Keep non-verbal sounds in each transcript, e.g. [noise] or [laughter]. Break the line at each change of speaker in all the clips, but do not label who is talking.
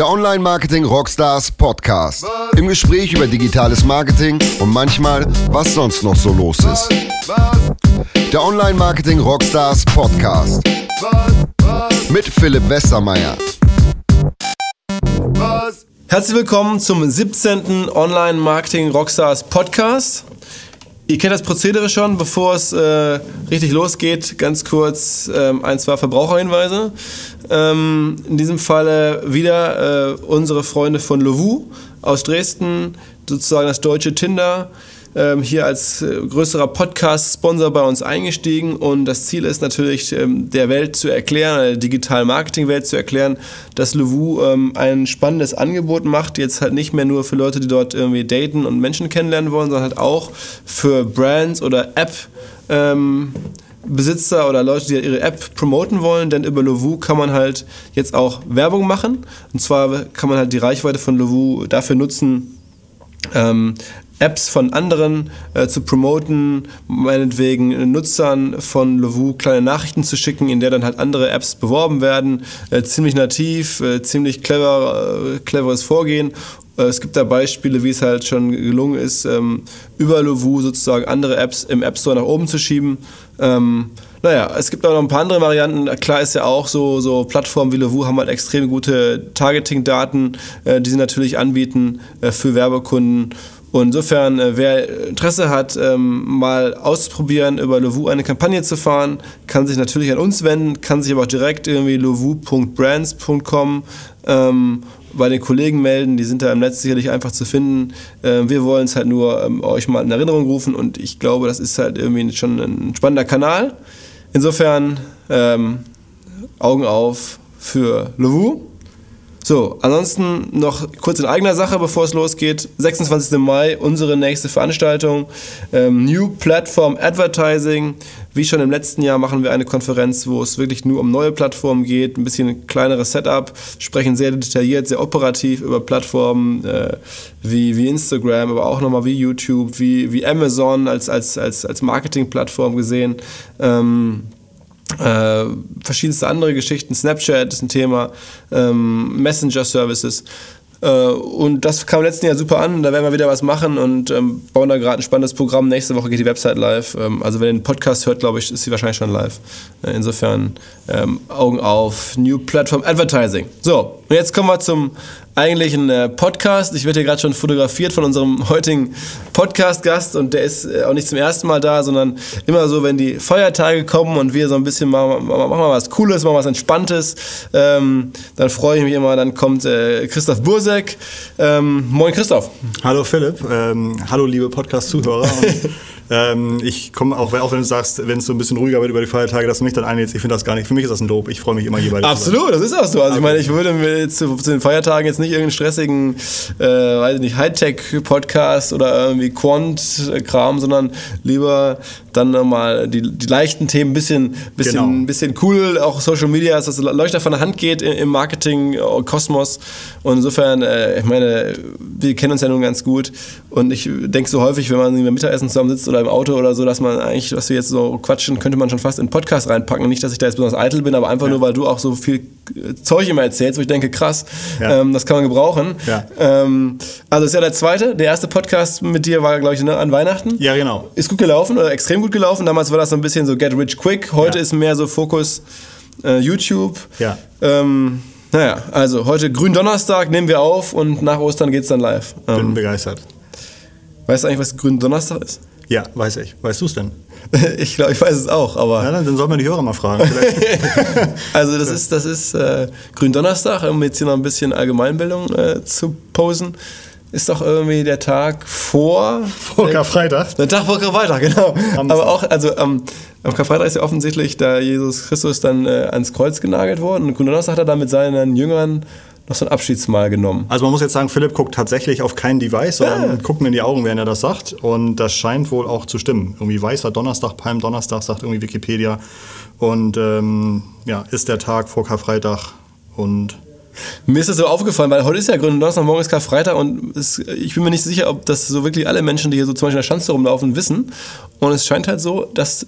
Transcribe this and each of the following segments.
Der Online Marketing Rockstars Podcast. Im Gespräch über digitales Marketing und manchmal, was sonst noch so los ist. Der Online Marketing Rockstars Podcast. Mit Philipp Westermeier.
Herzlich willkommen zum 17. Online Marketing Rockstars Podcast. Ihr kennt das Prozedere schon, bevor es äh, richtig losgeht. Ganz kurz ähm, ein, zwei Verbraucherhinweise. Ähm, in diesem Falle wieder äh, unsere Freunde von Lovu aus Dresden, sozusagen das deutsche Tinder ähm, hier als äh, größerer Podcast-Sponsor bei uns eingestiegen und das Ziel ist natürlich, ähm, der Welt zu erklären, der digitalen Marketing-Welt zu erklären, dass Louvou ähm, ein spannendes Angebot macht, jetzt halt nicht mehr nur für Leute, die dort irgendwie daten und Menschen kennenlernen wollen, sondern halt auch für Brands oder App- ähm, Besitzer oder Leute, die ihre App promoten wollen, denn über Lovu kann man halt jetzt auch Werbung machen. Und zwar kann man halt die Reichweite von Lovu dafür nutzen, ähm, Apps von anderen äh, zu promoten, meinetwegen Nutzern von Lovu kleine Nachrichten zu schicken, in der dann halt andere Apps beworben werden. Äh, ziemlich nativ, äh, ziemlich clever, äh, cleveres Vorgehen. Äh, es gibt da Beispiele, wie es halt schon gelungen ist, ähm, über Lovu sozusagen andere Apps im App Store nach oben zu schieben. Ähm, naja, es gibt auch noch ein paar andere Varianten. Klar ist ja auch so, so Plattformen wie Lovu haben halt extrem gute Targeting-Daten, äh, die sie natürlich anbieten für Werbekunden. Und insofern, äh, wer Interesse hat, ähm, mal auszuprobieren, über Lovu eine Kampagne zu fahren, kann sich natürlich an uns wenden, kann sich aber auch direkt irgendwie lovu.brands.com ähm, bei den Kollegen melden. Die sind da im Netz sicherlich einfach zu finden. Äh, wir wollen es halt nur ähm, euch mal in Erinnerung rufen und ich glaube, das ist halt irgendwie schon ein spannender Kanal. Insofern ähm, Augen auf für Lovu. So, ansonsten noch kurz in eigener Sache, bevor es losgeht. 26. Mai, unsere nächste Veranstaltung. Ähm, New Platform Advertising. Wie schon im letzten Jahr machen wir eine Konferenz, wo es wirklich nur um neue Plattformen geht. Ein bisschen kleineres Setup. Sprechen sehr detailliert, sehr operativ über Plattformen äh, wie, wie Instagram, aber auch nochmal wie YouTube, wie, wie Amazon als, als, als, als Marketingplattform gesehen. Ähm, äh, verschiedenste andere Geschichten. Snapchat ist ein Thema, ähm, Messenger-Services. Äh, und das kam im letzten Jahr super an. Da werden wir wieder was machen und ähm, bauen da gerade ein spannendes Programm. Nächste Woche geht die Website live. Ähm, also, wenn ihr den Podcast hört, glaube ich, ist sie wahrscheinlich schon live. Äh, insofern ähm, Augen auf. New Platform Advertising. So, und jetzt kommen wir zum eigentlichen äh, Podcast. Ich werde hier gerade schon fotografiert von unserem heutigen Podcast-Gast und der ist äh, auch nicht zum ersten Mal da, sondern immer so, wenn die Feiertage kommen und wir so ein bisschen machen, machen wir was Cooles, machen was Entspanntes, ähm, dann freue ich mich immer, dann kommt äh, Christoph Bursek. Ähm, moin Christoph.
Hallo Philipp, ähm, hallo liebe Podcast-Zuhörer. [laughs] Ähm, ich komme auch, auch wenn du sagst, wenn es so ein bisschen ruhiger wird über die Feiertage, dass du mich dann einlädst. Ich finde das gar nicht. Für mich ist das ein Dope. Ich freue mich immer jeweils.
Absolut, das ist auch so. Also ich meine, ich würde mir zu, zu, den Feiertagen jetzt nicht irgendeinen stressigen, äh, weiß nicht, Hightech-Podcast oder irgendwie Quant-Kram, sondern lieber dann nochmal die, die leichten Themen ein bisschen, bisschen, genau. bisschen cool, auch Social Media, dass das Leuchter von der Hand geht im Marketing-Kosmos. Und insofern, äh, ich meine, wir kennen uns ja nun ganz gut. Und ich denke so häufig, wenn man beim Mittagessen zusammen sitzt oder im Auto oder so, dass man eigentlich, was wir jetzt so quatschen, könnte man schon fast in Podcast reinpacken. Nicht, dass ich da jetzt besonders eitel bin, aber einfach ja. nur, weil du auch so viel Zeug immer erzählst, wo ich denke, krass, ja. ähm, das kann man gebrauchen. Ja. Ähm, also ist ja der zweite. Der erste Podcast mit dir war, glaube ich, ne, an Weihnachten.
Ja, genau.
Ist gut gelaufen oder extrem gut gelaufen. Damals war das so ein bisschen so Get Rich Quick. Heute ist mehr so Fokus äh, YouTube.
Ja.
Ähm, naja, also heute Gründonnerstag nehmen wir auf und nach Ostern geht es dann live.
Bin ähm, begeistert.
Weißt du eigentlich, was Gründonnerstag ist?
Ja, weiß ich. Weißt du es denn? [laughs]
ich glaube, ich weiß es auch, aber.
Ja, dann soll man die Hörer mal fragen. [laughs]
also das ist, das ist äh, Gründonnerstag, um jetzt hier noch ein bisschen Allgemeinbildung äh, zu posen. Ist doch irgendwie der Tag vor.
Vor Karfreitag?
Der Tag vor Karfreitag, genau. Aber auch, also ähm, am Karfreitag ist ja offensichtlich, da Jesus Christus dann äh, ans Kreuz genagelt worden. Und Gründonnerstag hat er dann mit seinen Jüngern noch so ein Abschiedsmahl genommen.
Also man muss jetzt sagen, Philipp guckt tatsächlich auf kein Device, sondern ja. guckt mir in die Augen, während er das sagt. Und das scheint wohl auch zu stimmen. Irgendwie weißer Donnerstag, Palmdonnerstag, sagt irgendwie Wikipedia. Und ähm, ja, ist der Tag vor Karfreitag und
mir ist das so aufgefallen, weil heute ist ja Gründonnerstag, morgen ist Karfreitag und es, ich bin mir nicht sicher, ob das so wirklich alle Menschen, die hier so zum Beispiel in der Schanze rumlaufen, wissen. Und es scheint halt so, dass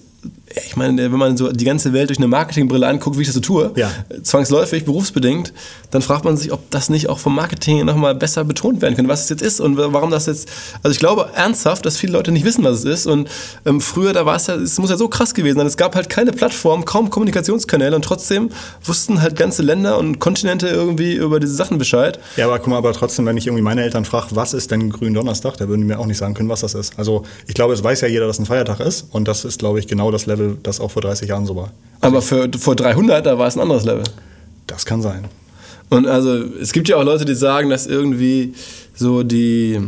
ich meine, wenn man so die ganze Welt durch eine Marketingbrille anguckt, wie ich das so tue,
Ja.
zwangsläufig, berufsbedingt, dann fragt man sich, ob das nicht auch vom Marketing nochmal besser betont werden könnte, was es jetzt ist und warum das jetzt. Also ich glaube ernsthaft, dass viele Leute nicht wissen, was es ist. Und ähm, früher, da war es ja, es muss ja so krass gewesen sein. Es gab halt keine Plattform, kaum Kommunikationskanäle und trotzdem wussten halt ganze Länder und Kontinente irgendwie über diese Sachen Bescheid.
Ja, aber guck mal, aber trotzdem, wenn ich irgendwie meine Eltern frage, was ist denn Gründonnerstag, da würden die mir auch nicht sagen können, was das ist. Also ich glaube, es weiß ja jeder, dass ein Feiertag ist und das ist, glaube ich, genau das Level, das auch vor 30 Jahren so war.
Aber für, vor 300, da war es ein anderes Level.
Das kann sein.
Und also es gibt ja auch Leute, die sagen, dass irgendwie so die,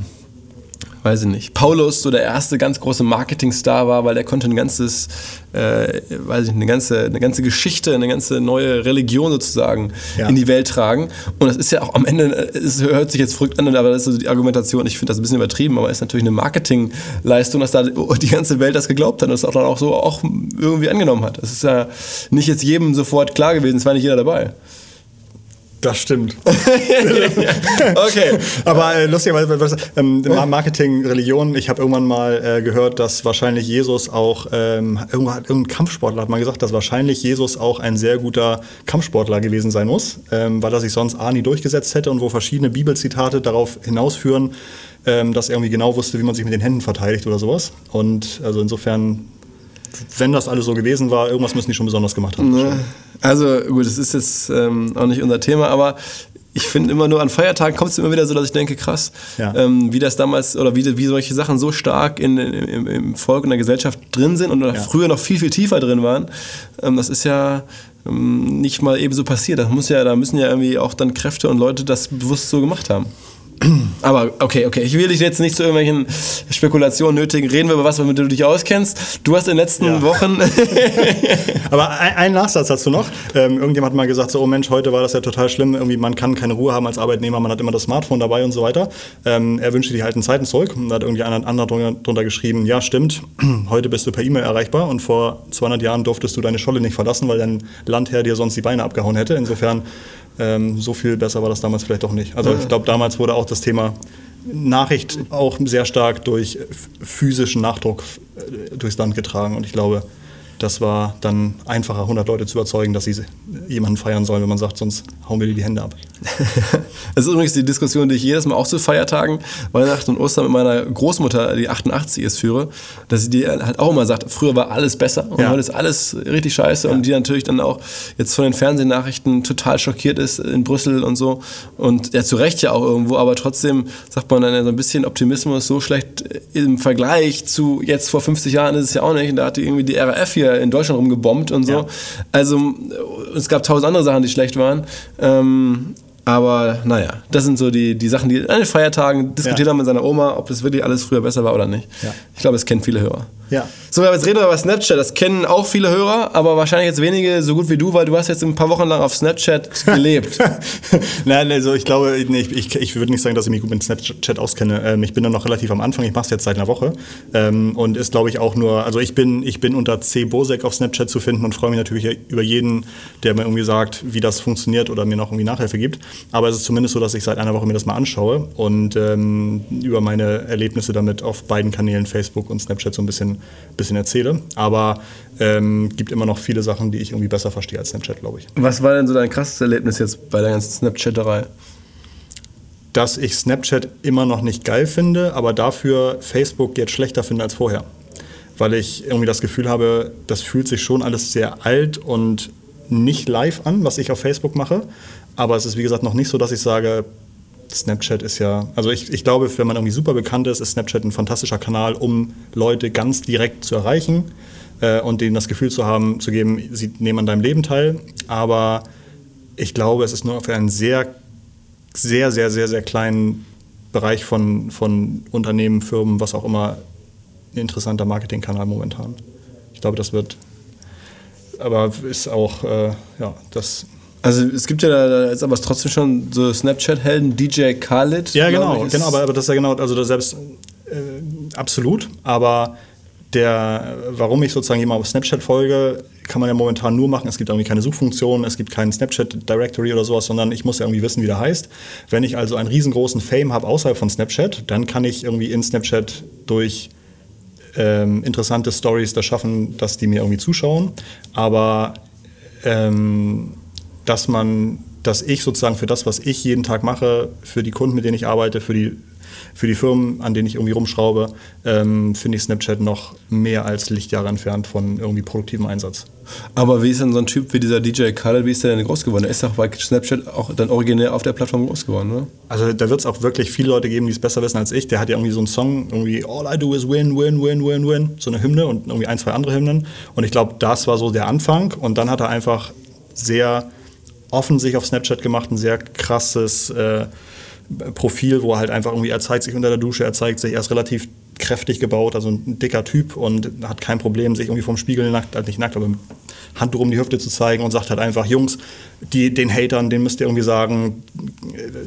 weiß ich nicht, Paulus so der erste ganz große Marketingstar war, weil der konnte ein ganzes, äh, weiß ich, eine ganze, eine ganze Geschichte, eine ganze neue Religion sozusagen
Ja.
in die Welt tragen. Und das ist ja auch am Ende, es hört sich jetzt verrückt an, aber das ist so die Argumentation, ich finde das ein bisschen übertrieben, aber es ist natürlich eine Marketingleistung, dass da die ganze Welt das geglaubt hat und das auch dann auch so auch irgendwie angenommen hat. Das ist ja nicht jetzt jedem sofort klar gewesen, es war nicht jeder dabei.
Das stimmt. [laughs]
Okay.
Aber äh, lustigerweise, was, ähm, Marketing, Religion, ich habe irgendwann mal äh, gehört, dass wahrscheinlich Jesus auch, ähm, irgendwann hat irgendein Kampfsportler hat mal gesagt, dass wahrscheinlich Jesus auch ein sehr guter Kampfsportler gewesen sein muss, ähm, weil er sich sonst A nie durchgesetzt hätte und wo verschiedene Bibelzitate darauf hinausführen, ähm, dass er irgendwie genau wusste, wie man sich mit den Händen verteidigt oder sowas. Und also insofern, wenn das alles so gewesen war, irgendwas müssen die schon besonders gemacht haben.
Ne? Also gut, das ist jetzt ähm, auch nicht unser Thema, aber ich finde immer nur an Feiertagen kommt es immer wieder so, dass ich denke, krass,
Ja.
ähm, wie das damals oder wie, wie solche Sachen so stark in, im, im Volk und der Gesellschaft drin sind und oder früher noch viel, viel tiefer drin waren. Ähm, das ist ja ähm, nicht mal eben so passiert. Das muss ja, da müssen ja irgendwie auch dann Kräfte und Leute das bewusst so gemacht haben. [clears throat] Aber okay, okay, ich will dich jetzt nicht zu irgendwelchen Spekulationen nötigen. Reden wir über was, womit du dich auskennst. Du hast in den letzten
Ja.
Wochen [laughs] [laughs]
Aber ein, ein Nachsatz dazu noch. Ähm, irgendjemand hat mal gesagt, so, oh Mensch, heute war das ja total schlimm. Irgendwie, man kann keine Ruhe haben als Arbeitnehmer, man hat immer das Smartphone dabei und so weiter. Ähm, er wünschte die alten Zeiten zurück. Und da hat irgendwie einer anderer drunter, drunter geschrieben, ja, stimmt, [clears throat] heute bist du per E-Mail erreichbar und vor 200 Jahren durftest du deine Scholle nicht verlassen, weil dein Landherr dir sonst die Beine abgehauen hätte. Insofern, ähm, so viel besser war das damals vielleicht auch nicht. Also ich glaube, damals wurde auch das Thema Nachricht auch sehr stark durch physischen Nachdruck äh, durchs Land getragen. Und ich glaube, das war dann einfacher, 100 Leute zu überzeugen, dass sie jemanden feiern sollen, wenn man sagt, sonst hauen wir dir die Hände ab. [laughs]
Das ist übrigens die Diskussion, die ich jedes Mal auch zu Feiertagen, Weihnachten und Ostern mit meiner Großmutter, die 88 ist, führe, dass sie die halt auch immer sagt, früher war alles besser und
Ja.
heute ist alles richtig scheiße und die natürlich dann auch jetzt von den Fernsehnachrichten total schockiert ist in Brüssel und so und ja zu Recht ja auch irgendwo, aber trotzdem sagt man dann ja so ein bisschen Optimismus so schlecht im Vergleich zu jetzt vor 50 Jahren ist es ja auch nicht und da hat die irgendwie die RAF hier in Deutschland rumgebombt und so.
Ja.
Also es gab tausend andere Sachen, die schlecht waren. Ähm, aber naja, das sind so die, die Sachen, die an den Feiertagen diskutiert
Ja.
haben mit seiner Oma, ob das wirklich alles früher besser war oder nicht.
Ja.
Ich glaube, es kennen viele Hörer.
Ja.
So, aber jetzt reden wir über Snapchat. Das kennen auch viele Hörer, aber wahrscheinlich jetzt wenige so gut wie du, weil du hast jetzt ein paar Wochen lang auf Snapchat [laughs] gelebt.
Nein, also ich glaube, nee, ich, ich, ich würde nicht sagen, dass ich mich gut mit Snapchat auskenne. Ähm, ich bin da noch relativ am Anfang, ich mache es jetzt seit einer Woche. Ähm, und ist, glaube ich, auch nur, also ich bin, ich bin unter C. Bosek auf Snapchat zu finden und freue mich natürlich über jeden, der mir irgendwie sagt, wie das funktioniert oder mir noch irgendwie Nachhilfe gibt. Aber es ist zumindest so, dass ich seit einer Woche mir das mal anschaue und ähm, über meine Erlebnisse damit auf beiden Kanälen, Facebook und Snapchat, so ein bisschen, bisschen erzähle. Aber ähm, gibt immer noch viele Sachen, die ich irgendwie besser verstehe als Snapchat, glaube ich.
Was war denn so dein krasses Erlebnis jetzt bei der ganzen Snapchatterei?
dass ich Snapchat immer noch nicht geil finde, aber dafür Facebook jetzt schlechter finde als vorher. Weil ich irgendwie das Gefühl habe, das fühlt sich schon alles sehr alt und nicht live an, was ich auf Facebook mache. Aber es ist, wie gesagt, noch nicht so, dass ich sage, Snapchat ist ja, also ich, ich glaube, wenn man irgendwie super bekannt ist, ist Snapchat ein fantastischer Kanal, um Leute ganz direkt zu erreichen äh, und denen das Gefühl zu haben, zu geben, sie nehmen an deinem Leben teil. Aber ich glaube, es ist nur für einen sehr sehr, sehr, sehr, sehr kleinen Bereich von, von Unternehmen, Firmen, was auch immer, ein interessanter Marketingkanal momentan. Ich glaube, das wird, aber ist auch, äh, ja, das.
Also es gibt ja da, ist aber trotzdem schon so Snapchat-Helden, DJ Khaled.
Ja, genau,
ich,
genau, aber, aber das ist ja genau, also selbst äh, absolut, aber der, warum ich sozusagen jemand auf Snapchat folge, kann man ja momentan nur machen. Es gibt irgendwie keine Suchfunktion, es gibt keinen Snapchat Directory oder sowas, sondern ich muss ja irgendwie wissen, wie der heißt. Wenn ich also einen riesengroßen Fame habe außerhalb von Snapchat, dann kann ich irgendwie in Snapchat durch ähm, interessante Stories das schaffen, dass die mir irgendwie zuschauen. Aber ähm, dass man, dass ich sozusagen für das, was ich jeden Tag mache, für die Kunden, mit denen ich arbeite, für die für die Firmen, an denen ich irgendwie rumschraube, ähm, finde ich Snapchat noch mehr als Lichtjahre entfernt von irgendwie produktivem Einsatz.
Aber wie ist denn so ein Typ wie dieser DJ Khaled, wie ist der denn groß geworden? Der ist doch bei Snapchat auch dann originär auf der Plattform groß geworden, oder?
Also da wird es auch wirklich viele Leute geben, die es besser wissen als ich. Der hat ja irgendwie so einen Song, irgendwie All I do is win, win, win, win, win, so eine Hymne und irgendwie ein, zwei andere Hymnen. Und ich glaube, das war so der Anfang. Und dann hat er einfach sehr offen sich auf Snapchat gemacht, ein sehr krasses äh, Profil, wo er halt einfach irgendwie, er zeigt sich unter der Dusche, er zeigt sich, er ist relativ kräftig gebaut, also ein dicker Typ und hat kein Problem, sich irgendwie vom Spiegel nackt, also nicht nackt, aber mit Handtuch um die Hüfte zu zeigen und sagt halt einfach, Jungs, die, den Hatern, den müsst ihr irgendwie sagen,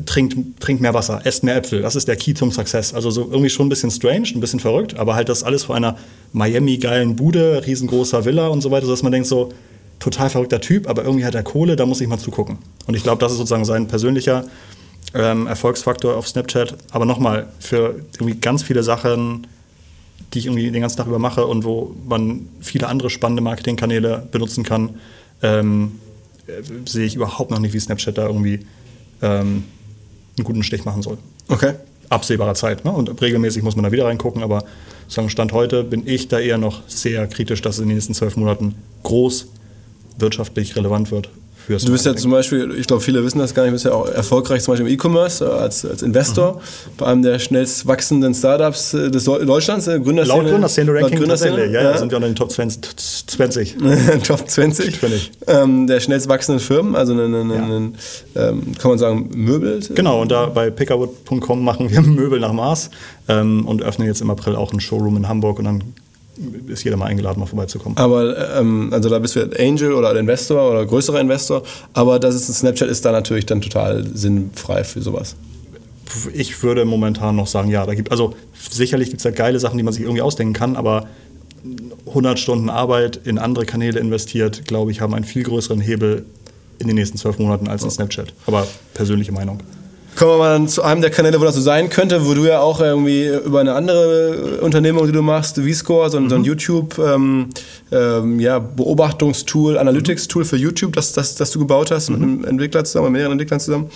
trinkt, trinkt mehr Wasser, esst mehr Äpfel. Das ist der Key zum Success. Also so irgendwie schon ein bisschen strange, ein bisschen verrückt, aber halt das alles vor einer Miami-geilen Bude, riesengroßer Villa und so weiter, dass man denkt so, total verrückter Typ, aber irgendwie hat er Kohle, da muss ich mal zugucken. Und ich glaube, das ist sozusagen sein persönlicher ähm, Erfolgsfaktor auf Snapchat. Aber nochmal, für irgendwie ganz viele Sachen, die ich irgendwie den ganzen Tag über mache und wo man viele andere spannende Marketingkanäle benutzen kann, ähm, äh, sehe ich überhaupt noch nicht, wie Snapchat da irgendwie ähm, einen guten Stich machen soll.
Okay.
Absehbarer Zeit. Ne? Und regelmäßig muss man da wieder reingucken, aber sozusagen Stand heute bin ich da eher noch sehr kritisch, dass es in den nächsten zwölf Monaten groß wirtschaftlich relevant wird
fürs Du bist ja zum Beispiel, ich glaube, viele wissen das gar nicht, du bist ja auch erfolgreich zum Beispiel im E-Commerce äh, als, als Investor mhm. bei einem der schnellst wachsenden Startups äh, des Deutschlands,
äh, Gründerszene. Laut Gründerszene-Ranking Gründerszene, ja, ja, sind wir unter den Top 20. [laughs]
Top 20. Finde ich. Ähm, der schnellst wachsenden Firmen, also einen, einen, ja. einen ähm, kann man sagen, Möbel.
Genau, und da bei pickerwood.com machen wir [laughs] Möbel nach Maß ähm, und öffnen jetzt im April auch einen Showroom in Hamburg und dann ist jeder mal eingeladen, mal vorbeizukommen.
Aber ähm, also da bist du Angel oder Investor oder größerer Investor, aber das ist ein Snapchat ist da natürlich dann total sinnfrei für sowas.
Ich würde momentan noch sagen, ja, da gibt also sicherlich gibt es da geile Sachen, die man sich irgendwie ausdenken kann, aber 100 Stunden Arbeit in andere Kanäle investiert, glaube ich, haben einen viel größeren Hebel in den nächsten zwölf Monaten als ein Snapchat. Aber persönliche Meinung.
Kommen wir mal zu einem der Kanäle, wo das so sein könnte, wo du ja auch irgendwie über eine andere Unternehmung, die du machst, V-Score, so, mhm. so, ein YouTube ähm, ähm, ja, Beobachtungstool, Analytics-Tool für YouTube, das, das, das du gebaut hast mhm. mit einem Entwickler zusammen, mit mehreren Entwicklern zusammen.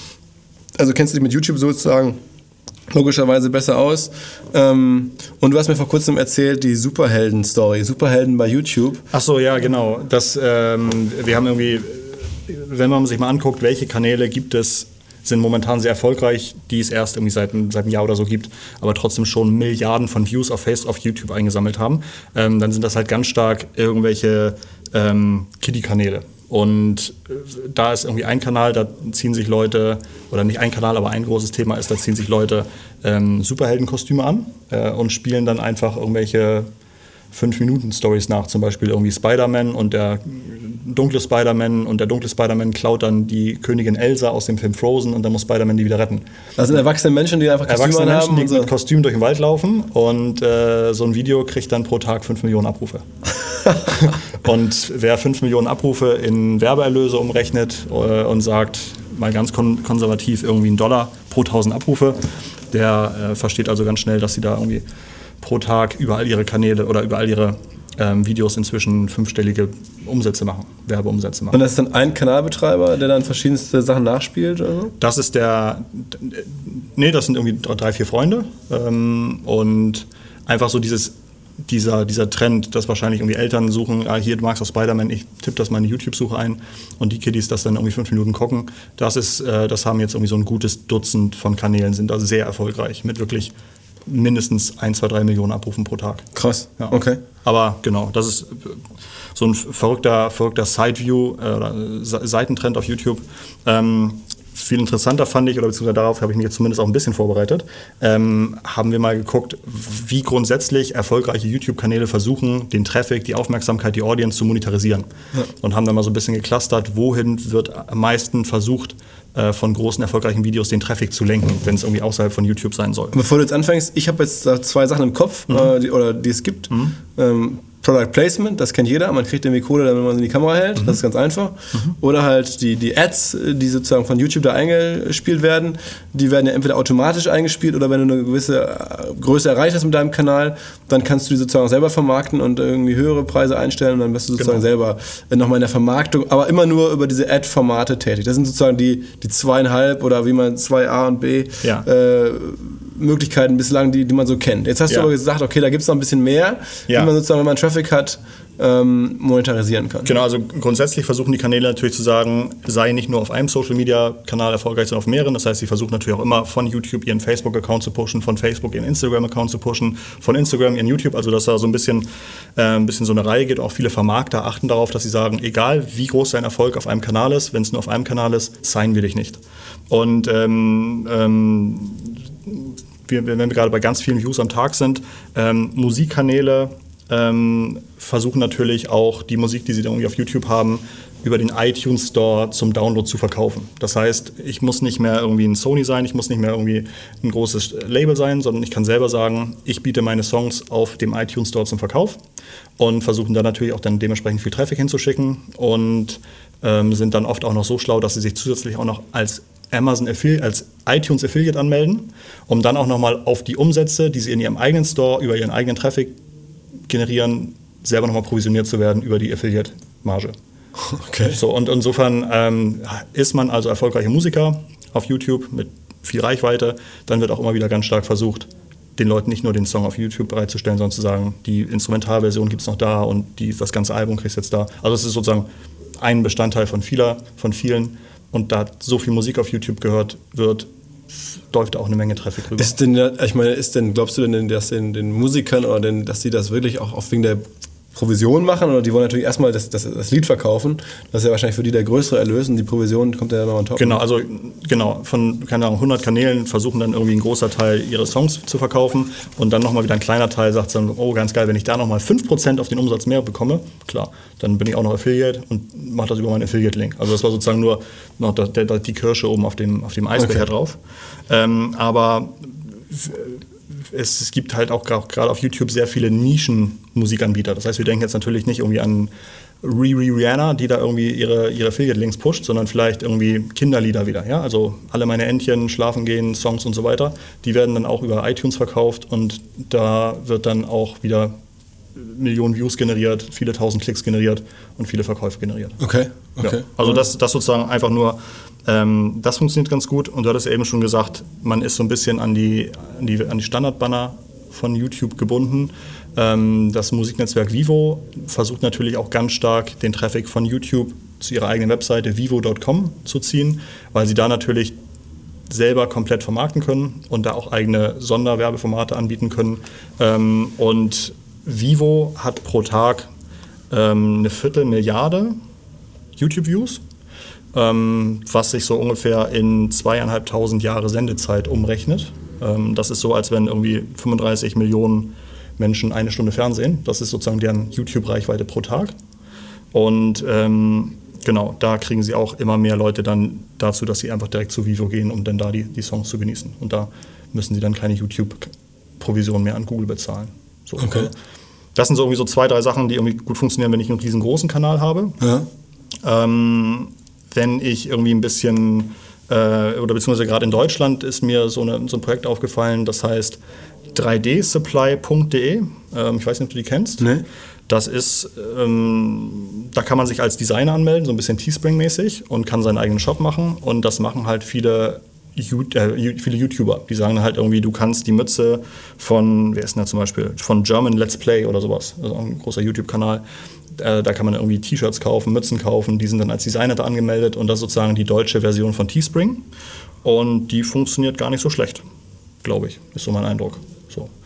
Also kennst du dich mit YouTube sozusagen logischerweise besser aus. Ähm, und du hast mir vor kurzem erzählt, die Superhelden-Story, Superhelden bei YouTube.
Ach so, ja, genau. Das, ähm, wir haben irgendwie, wenn man sich mal anguckt, welche Kanäle gibt es sind momentan sehr erfolgreich, die es erst irgendwie seit, seit einem Jahr oder so gibt, aber trotzdem schon Milliarden von Views auf Facebook, auf YouTube eingesammelt haben, ähm, dann sind das halt ganz stark irgendwelche ähm, Kiddie-Kanäle. Und äh, da ist irgendwie ein Kanal, da ziehen sich Leute, oder nicht ein Kanal, aber ein großes Thema ist, da ziehen sich Leute ähm, Superheldenkostüme an äh, und spielen dann einfach irgendwelche 5-Minuten-Stories nach, zum Beispiel irgendwie Spider-Man und der dunkle Spider-Man und der dunkle Spider-Man klaut dann die Königin Elsa aus dem Film Frozen und dann muss Spider-Man die wieder retten.
Das sind erwachsene Menschen, die einfach
Kostüme erwachsene Menschen, die so. mit Kostüm durch den Wald laufen und äh, so ein Video kriegt dann pro Tag 5 Millionen Abrufe. [laughs] und wer 5 Millionen Abrufe in Werbeerlöse umrechnet äh, und sagt, mal ganz kon konservativ irgendwie einen Dollar pro 1000 Abrufe, der äh, versteht also ganz schnell, dass sie da irgendwie pro Tag über all ihre Kanäle oder über all ihre ähm, Videos inzwischen fünfstellige Umsätze machen, Werbeumsätze machen.
Und das ist dann ein Kanalbetreiber, der dann verschiedenste Sachen nachspielt? Oder so?
Das ist der, nee, das sind irgendwie drei, vier Freunde ähm, und einfach so dieses dieser, dieser Trend, dass wahrscheinlich irgendwie Eltern suchen, ah, hier, du magst auch Spider-Man, ich tippe das mal in die YouTube-Suche ein und die Kiddies das dann irgendwie fünf Minuten gucken. Das ist, äh, das haben jetzt irgendwie so ein gutes Dutzend von Kanälen, sind da sehr erfolgreich mit wirklich mindestens 1, 2, 3 Millionen Abrufen pro Tag.
Krass. Ja. Okay.
Aber genau, das ist so ein verrückter, verrückter Side-View äh, oder Seitentrend auf YouTube. Ähm, viel interessanter fand ich, oder beziehungsweise darauf habe ich mich jetzt zumindest auch ein bisschen vorbereitet, ähm, haben wir mal geguckt, wie grundsätzlich erfolgreiche YouTube-Kanäle versuchen, den Traffic, die Aufmerksamkeit, die Audience zu monetarisieren. Ja. Und haben dann mal so ein bisschen geclustert, wohin wird am meisten versucht, äh, von großen erfolgreichen Videos den Traffic zu lenken, wenn es irgendwie außerhalb von YouTube sein soll.
Bevor du jetzt anfängst, ich habe jetzt zwei Sachen im Kopf, mhm. äh, die, oder die es gibt. Mhm. Ähm, Product Placement, das kennt jeder, man kriegt irgendwie Kohle, damit man es in die Kamera hält, mhm. das ist ganz einfach. Mhm. Oder halt die, die Ads, die sozusagen von YouTube da eingespielt werden, die werden ja entweder automatisch eingespielt oder wenn du eine gewisse äh, Größe erreicht hast mit deinem Kanal, dann kannst du die sozusagen selber vermarkten und irgendwie höhere Preise einstellen und dann bist du sozusagen genau. selber nochmal in der Vermarktung, aber immer nur über diese Ad-Formate tätig. Das sind sozusagen die, die zweieinhalb oder wie man zwei A und B ja. äh, Möglichkeiten bislang, die, die man so kennt. Jetzt hast ja. du aber gesagt, okay, da gibt es noch ein bisschen mehr, ja. wie man sozusagen, wenn man Traffic hat, ähm, monetarisieren kann.
Genau, also grundsätzlich versuchen die Kanäle natürlich zu sagen, sei nicht nur auf einem Social Media Kanal erfolgreich, sondern auf mehreren. Das heißt, sie versuchen natürlich auch immer von YouTube ihren Facebook-Account zu pushen, von Facebook ihren Instagram-Account zu pushen, von Instagram ihren YouTube, also dass da so ein bisschen, äh, ein bisschen so eine Reihe geht. Auch viele Vermarkter achten darauf, dass sie sagen, egal wie groß dein Erfolg auf einem Kanal ist, wenn es nur auf einem Kanal ist, signen wir dich nicht. Und ähm, ähm, wir, wenn wir gerade bei ganz vielen Views am Tag sind, ähm, Musikkanäle ähm, versuchen natürlich auch die Musik, die sie irgendwie auf YouTube haben, über den iTunes Store zum Download zu verkaufen. Das heißt, ich muss nicht mehr irgendwie ein Sony sein, ich muss nicht mehr irgendwie ein großes Label sein, sondern ich kann selber sagen, ich biete meine Songs auf dem iTunes Store zum Verkauf und versuchen da natürlich auch dann dementsprechend viel Traffic hinzuschicken und ähm, sind dann oft auch noch so schlau, dass sie sich zusätzlich auch noch als Amazon Affiliate, als iTunes Affiliate anmelden, um dann auch nochmal auf die Umsätze, die sie in ihrem eigenen Store über ihren eigenen Traffic generieren, selber nochmal provisioniert zu werden über die Affiliate-Marge. Okay. So, und insofern ähm, ist man also erfolgreicher Musiker auf YouTube mit viel Reichweite, dann wird auch immer wieder ganz stark versucht, den Leuten nicht nur den Song auf YouTube bereitzustellen, sondern zu sagen, die Instrumentalversion gibt es noch da und die, das ganze Album kriegst du jetzt da. Also es ist sozusagen ein Bestandteil von, vieler, von vielen und da so viel Musik auf YouTube gehört wird, läuft auch eine Menge Traffic rüber.
Ist denn, ich meine, ist denn, glaubst du denn, dass den, den Musikern oder denn, dass sie das wirklich auch, wegen der Provision machen oder die wollen natürlich erstmal das, das, das, Lied verkaufen. Das ist ja wahrscheinlich für die der größere Erlös und die Provision kommt ja noch on top.
Genau, also genau, von keine Ahnung, 100 Kanälen versuchen dann irgendwie ein großer Teil ihre Songs zu verkaufen und dann nochmal wieder ein kleiner Teil sagt dann, oh ganz geil, wenn ich da nochmal 5% auf den Umsatz mehr bekomme, klar, dann bin ich auch noch Affiliate und mache das über meinen Affiliate-Link. Also das war sozusagen nur noch die Kirsche oben auf dem, auf dem Eisbecher okay. drauf. Ähm, aber es, es gibt halt auch gerade auf YouTube sehr viele Nischen-Musikanbieter. Das heißt, wir denken jetzt natürlich nicht irgendwie an Riri Rihanna, die da irgendwie ihre, ihre Affiliate-Links pusht, sondern vielleicht irgendwie Kinderlieder wieder. Ja? Also alle meine Entchen, Schlafen gehen, Songs und so weiter, die werden dann auch über iTunes verkauft und da wird dann auch wieder Millionen Views generiert, viele tausend Klicks generiert und viele Verkäufe generiert.
Okay, okay. Ja,
also das, das sozusagen einfach nur ähm, das funktioniert ganz gut und du hattest ja eben schon gesagt, man ist so ein bisschen an die, an die, an die Standardbanner von YouTube gebunden. Ähm, das Musiknetzwerk Vivo versucht natürlich auch ganz stark den Traffic von YouTube zu ihrer eigenen Webseite vivo.com zu ziehen, weil sie da natürlich selber komplett vermarkten können und da auch eigene Sonderwerbeformate anbieten können. Ähm, und Vivo hat pro Tag ähm, eine Viertelmilliarde YouTube-Views ähm, was sich so ungefähr in zweieinhalbtausend Jahre Sendezeit umrechnet. Ähm, das ist so, als wenn irgendwie 35 Millionen Menschen eine Stunde Fernsehen. Das ist sozusagen deren YouTube-Reichweite pro Tag. Und ähm, genau, da kriegen sie auch immer mehr Leute dann dazu, dass sie einfach direkt zu Vivo gehen, um dann da die, die Songs zu genießen. Und da müssen sie dann keine YouTube-Provision mehr an Google bezahlen. So. Okay. Das sind so irgendwie so zwei, drei Sachen, die irgendwie gut funktionieren, wenn ich einen riesengroßen Kanal habe. Ja. Ähm, wenn ich irgendwie ein bisschen, äh, oder beziehungsweise gerade in Deutschland ist mir so, eine, so ein Projekt aufgefallen, das heißt 3dsupply.de. Ähm, ich weiß nicht, ob du die kennst. Nee. Das ist, ähm, da kann man sich als Designer anmelden, so ein bisschen Teespring-mäßig und kann seinen eigenen Shop machen. Und das machen halt viele viele YouTuber, die sagen halt irgendwie, du kannst die Mütze von, wer ist denn da zum Beispiel, von German Let's Play oder sowas, also ein großer YouTube-Kanal, äh, da kann man irgendwie T-Shirts kaufen, Mützen kaufen, die sind dann als Designer da angemeldet und das ist sozusagen die deutsche Version von Teespring. Und die funktioniert gar nicht so schlecht, glaube ich, ist so mein Eindruck.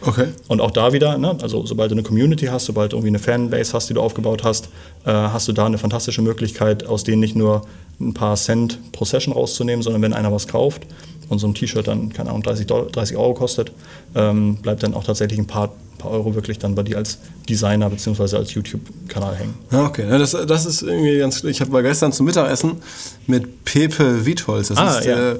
Okay.
Und auch da wieder, ne, also sobald du eine Community hast, sobald du irgendwie eine Fanbase hast, die du aufgebaut hast, äh, hast du da eine fantastische Möglichkeit, aus denen nicht nur ein paar Cent pro Session rauszunehmen, sondern wenn einer was kauft und so ein T-Shirt dann, keine Ahnung, 30, 30 Euro kostet, ähm, bleibt dann auch tatsächlich ein paar ein paar Euro wirklich dann bei dir als Designer bzw. als YouTube-Kanal hängen.
Okay. Das, das ist irgendwie ganz. Ich war gestern zum Mittagessen mit Pepe Wietholz. Das
Ah,
ist
ja.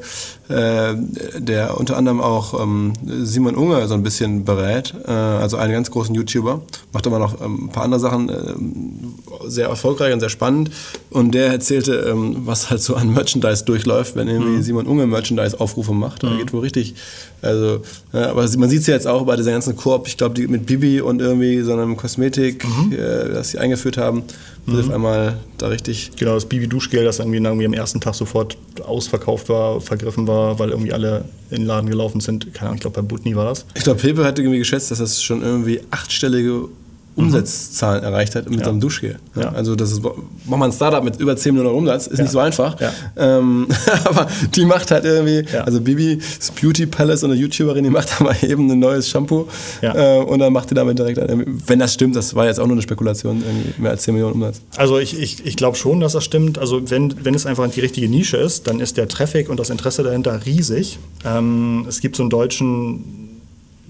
der, äh, der unter anderem auch ähm, Simon Unger so ein bisschen berät. Äh, also einen ganz großen YouTuber. Macht aber noch ähm, ein paar andere Sachen. ähm, sehr erfolgreich und sehr spannend. Und der erzählte, ähm, was halt so an Merchandise durchläuft, wenn irgendwie Simon Unger Merchandise-Aufrufe macht. Da geht wohl richtig. Also, aber man sieht es ja jetzt auch bei dieser ganzen Koop. Ich glaube, die mit Bibi und irgendwie so einem Kosmetik, äh, das sie eingeführt haben, wird auf einmal da richtig.
Genau, das Bibi-Duschgel, das irgendwie, irgendwie am ersten Tag sofort ausverkauft war, vergriffen war, weil irgendwie alle in den Laden gelaufen sind. Keine Ahnung, ich glaube bei Butni war das.
Ich glaube, Pepe hatte irgendwie geschätzt, dass das schon irgendwie achtstellige Umsatzzahlen erreicht hat mit
Ja.
so einem Duschgel. Ja. Also das ist, mach mal ein Startup mit über 10 Millionen Umsatz, ist
Ja.
nicht so einfach. Ähm, [laughs] aber die macht halt irgendwie, also Bibi, das Beauty Palace und eine YouTuberin, die macht [laughs] aber eben ein neues Shampoo äh, und dann macht die damit direkt, ein- wenn das stimmt, das war jetzt auch nur eine Spekulation, mehr als 10 Millionen Umsatz.
Also ich, ich, ich glaube schon, dass das stimmt. Also wenn, wenn es einfach die richtige Nische ist, dann ist der Traffic und das Interesse dahinter riesig. Ähm, es gibt so einen deutschen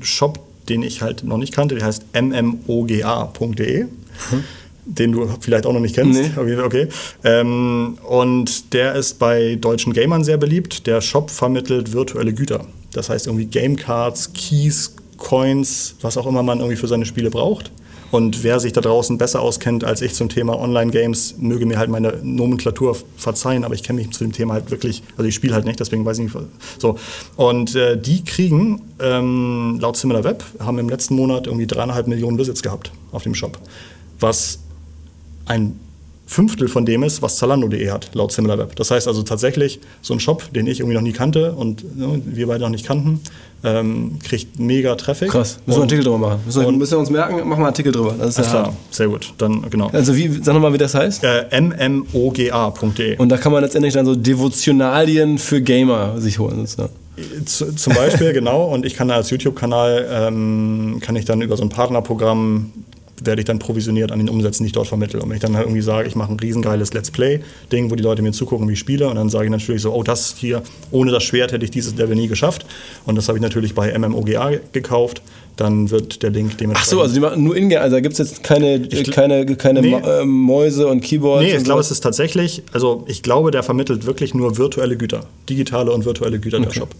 Shop, den ich halt noch nicht kannte, der heißt mmoga.de. Den du vielleicht auch noch nicht kennst.
Nee.
Okay. okay. Ähm, und der ist bei deutschen Gamern sehr beliebt. Der Shop vermittelt virtuelle Güter. Das heißt irgendwie Gamecards, Keys, Coins, was auch immer man irgendwie für seine Spiele braucht. Und wer sich da draußen besser auskennt als ich zum Thema Online-Games, möge mir halt meine Nomenklatur verzeihen, aber ich kenne mich zu dem Thema halt wirklich, also ich spiele halt nicht, deswegen weiß ich nicht. So. Und äh, die kriegen ähm, laut SimilarWeb, haben im letzten Monat irgendwie dreieinhalb Millionen Visits gehabt auf dem Shop. Was ein Fünftel von dem ist, was Zalando.de hat, laut SimilarWeb. Das heißt also tatsächlich, so ein Shop, den ich irgendwie noch nie kannte und ne, wir beide noch nicht kannten, ähm, kriegt mega Traffic.
Krass, müssen wir einen Artikel drüber machen. Müssen wir, müssen wir uns merken, machen wir einen Artikel drüber. Das ist ja
klar, sehr gut. Dann, genau.
Also wie, sag nochmal, wie das heißt?
Äh, mmoga.de.
Und da kann man letztendlich dann so Devotionalien für Gamer sich holen. sozusagen.
Z- Zum Beispiel, [laughs] genau. Und ich kann da als YouTube-Kanal, ähm, kann ich dann über so ein Partnerprogramm, werde ich dann provisioniert an den Umsätzen, die ich dort vermittle. Und wenn ich dann halt irgendwie sage, ich mache ein riesengeiles Let's Play-Ding, wo die Leute mir zugucken, wie ich spiele, und dann sage ich natürlich so, oh, das hier, ohne das Schwert hätte ich dieses Level nie geschafft. Und das habe ich natürlich bei MMOGA gekauft. Dann wird der Link dementsprechend...
Ach so, also die machen nur Ingame, also da gibt es jetzt keine, keine, keine
Nee.
Ma- äh, Mäuse und Keyboards.
Nee, ich glaube,
so.
es ist tatsächlich, also ich glaube, der vermittelt wirklich nur virtuelle Güter, digitale und virtuelle Güter, der Shop.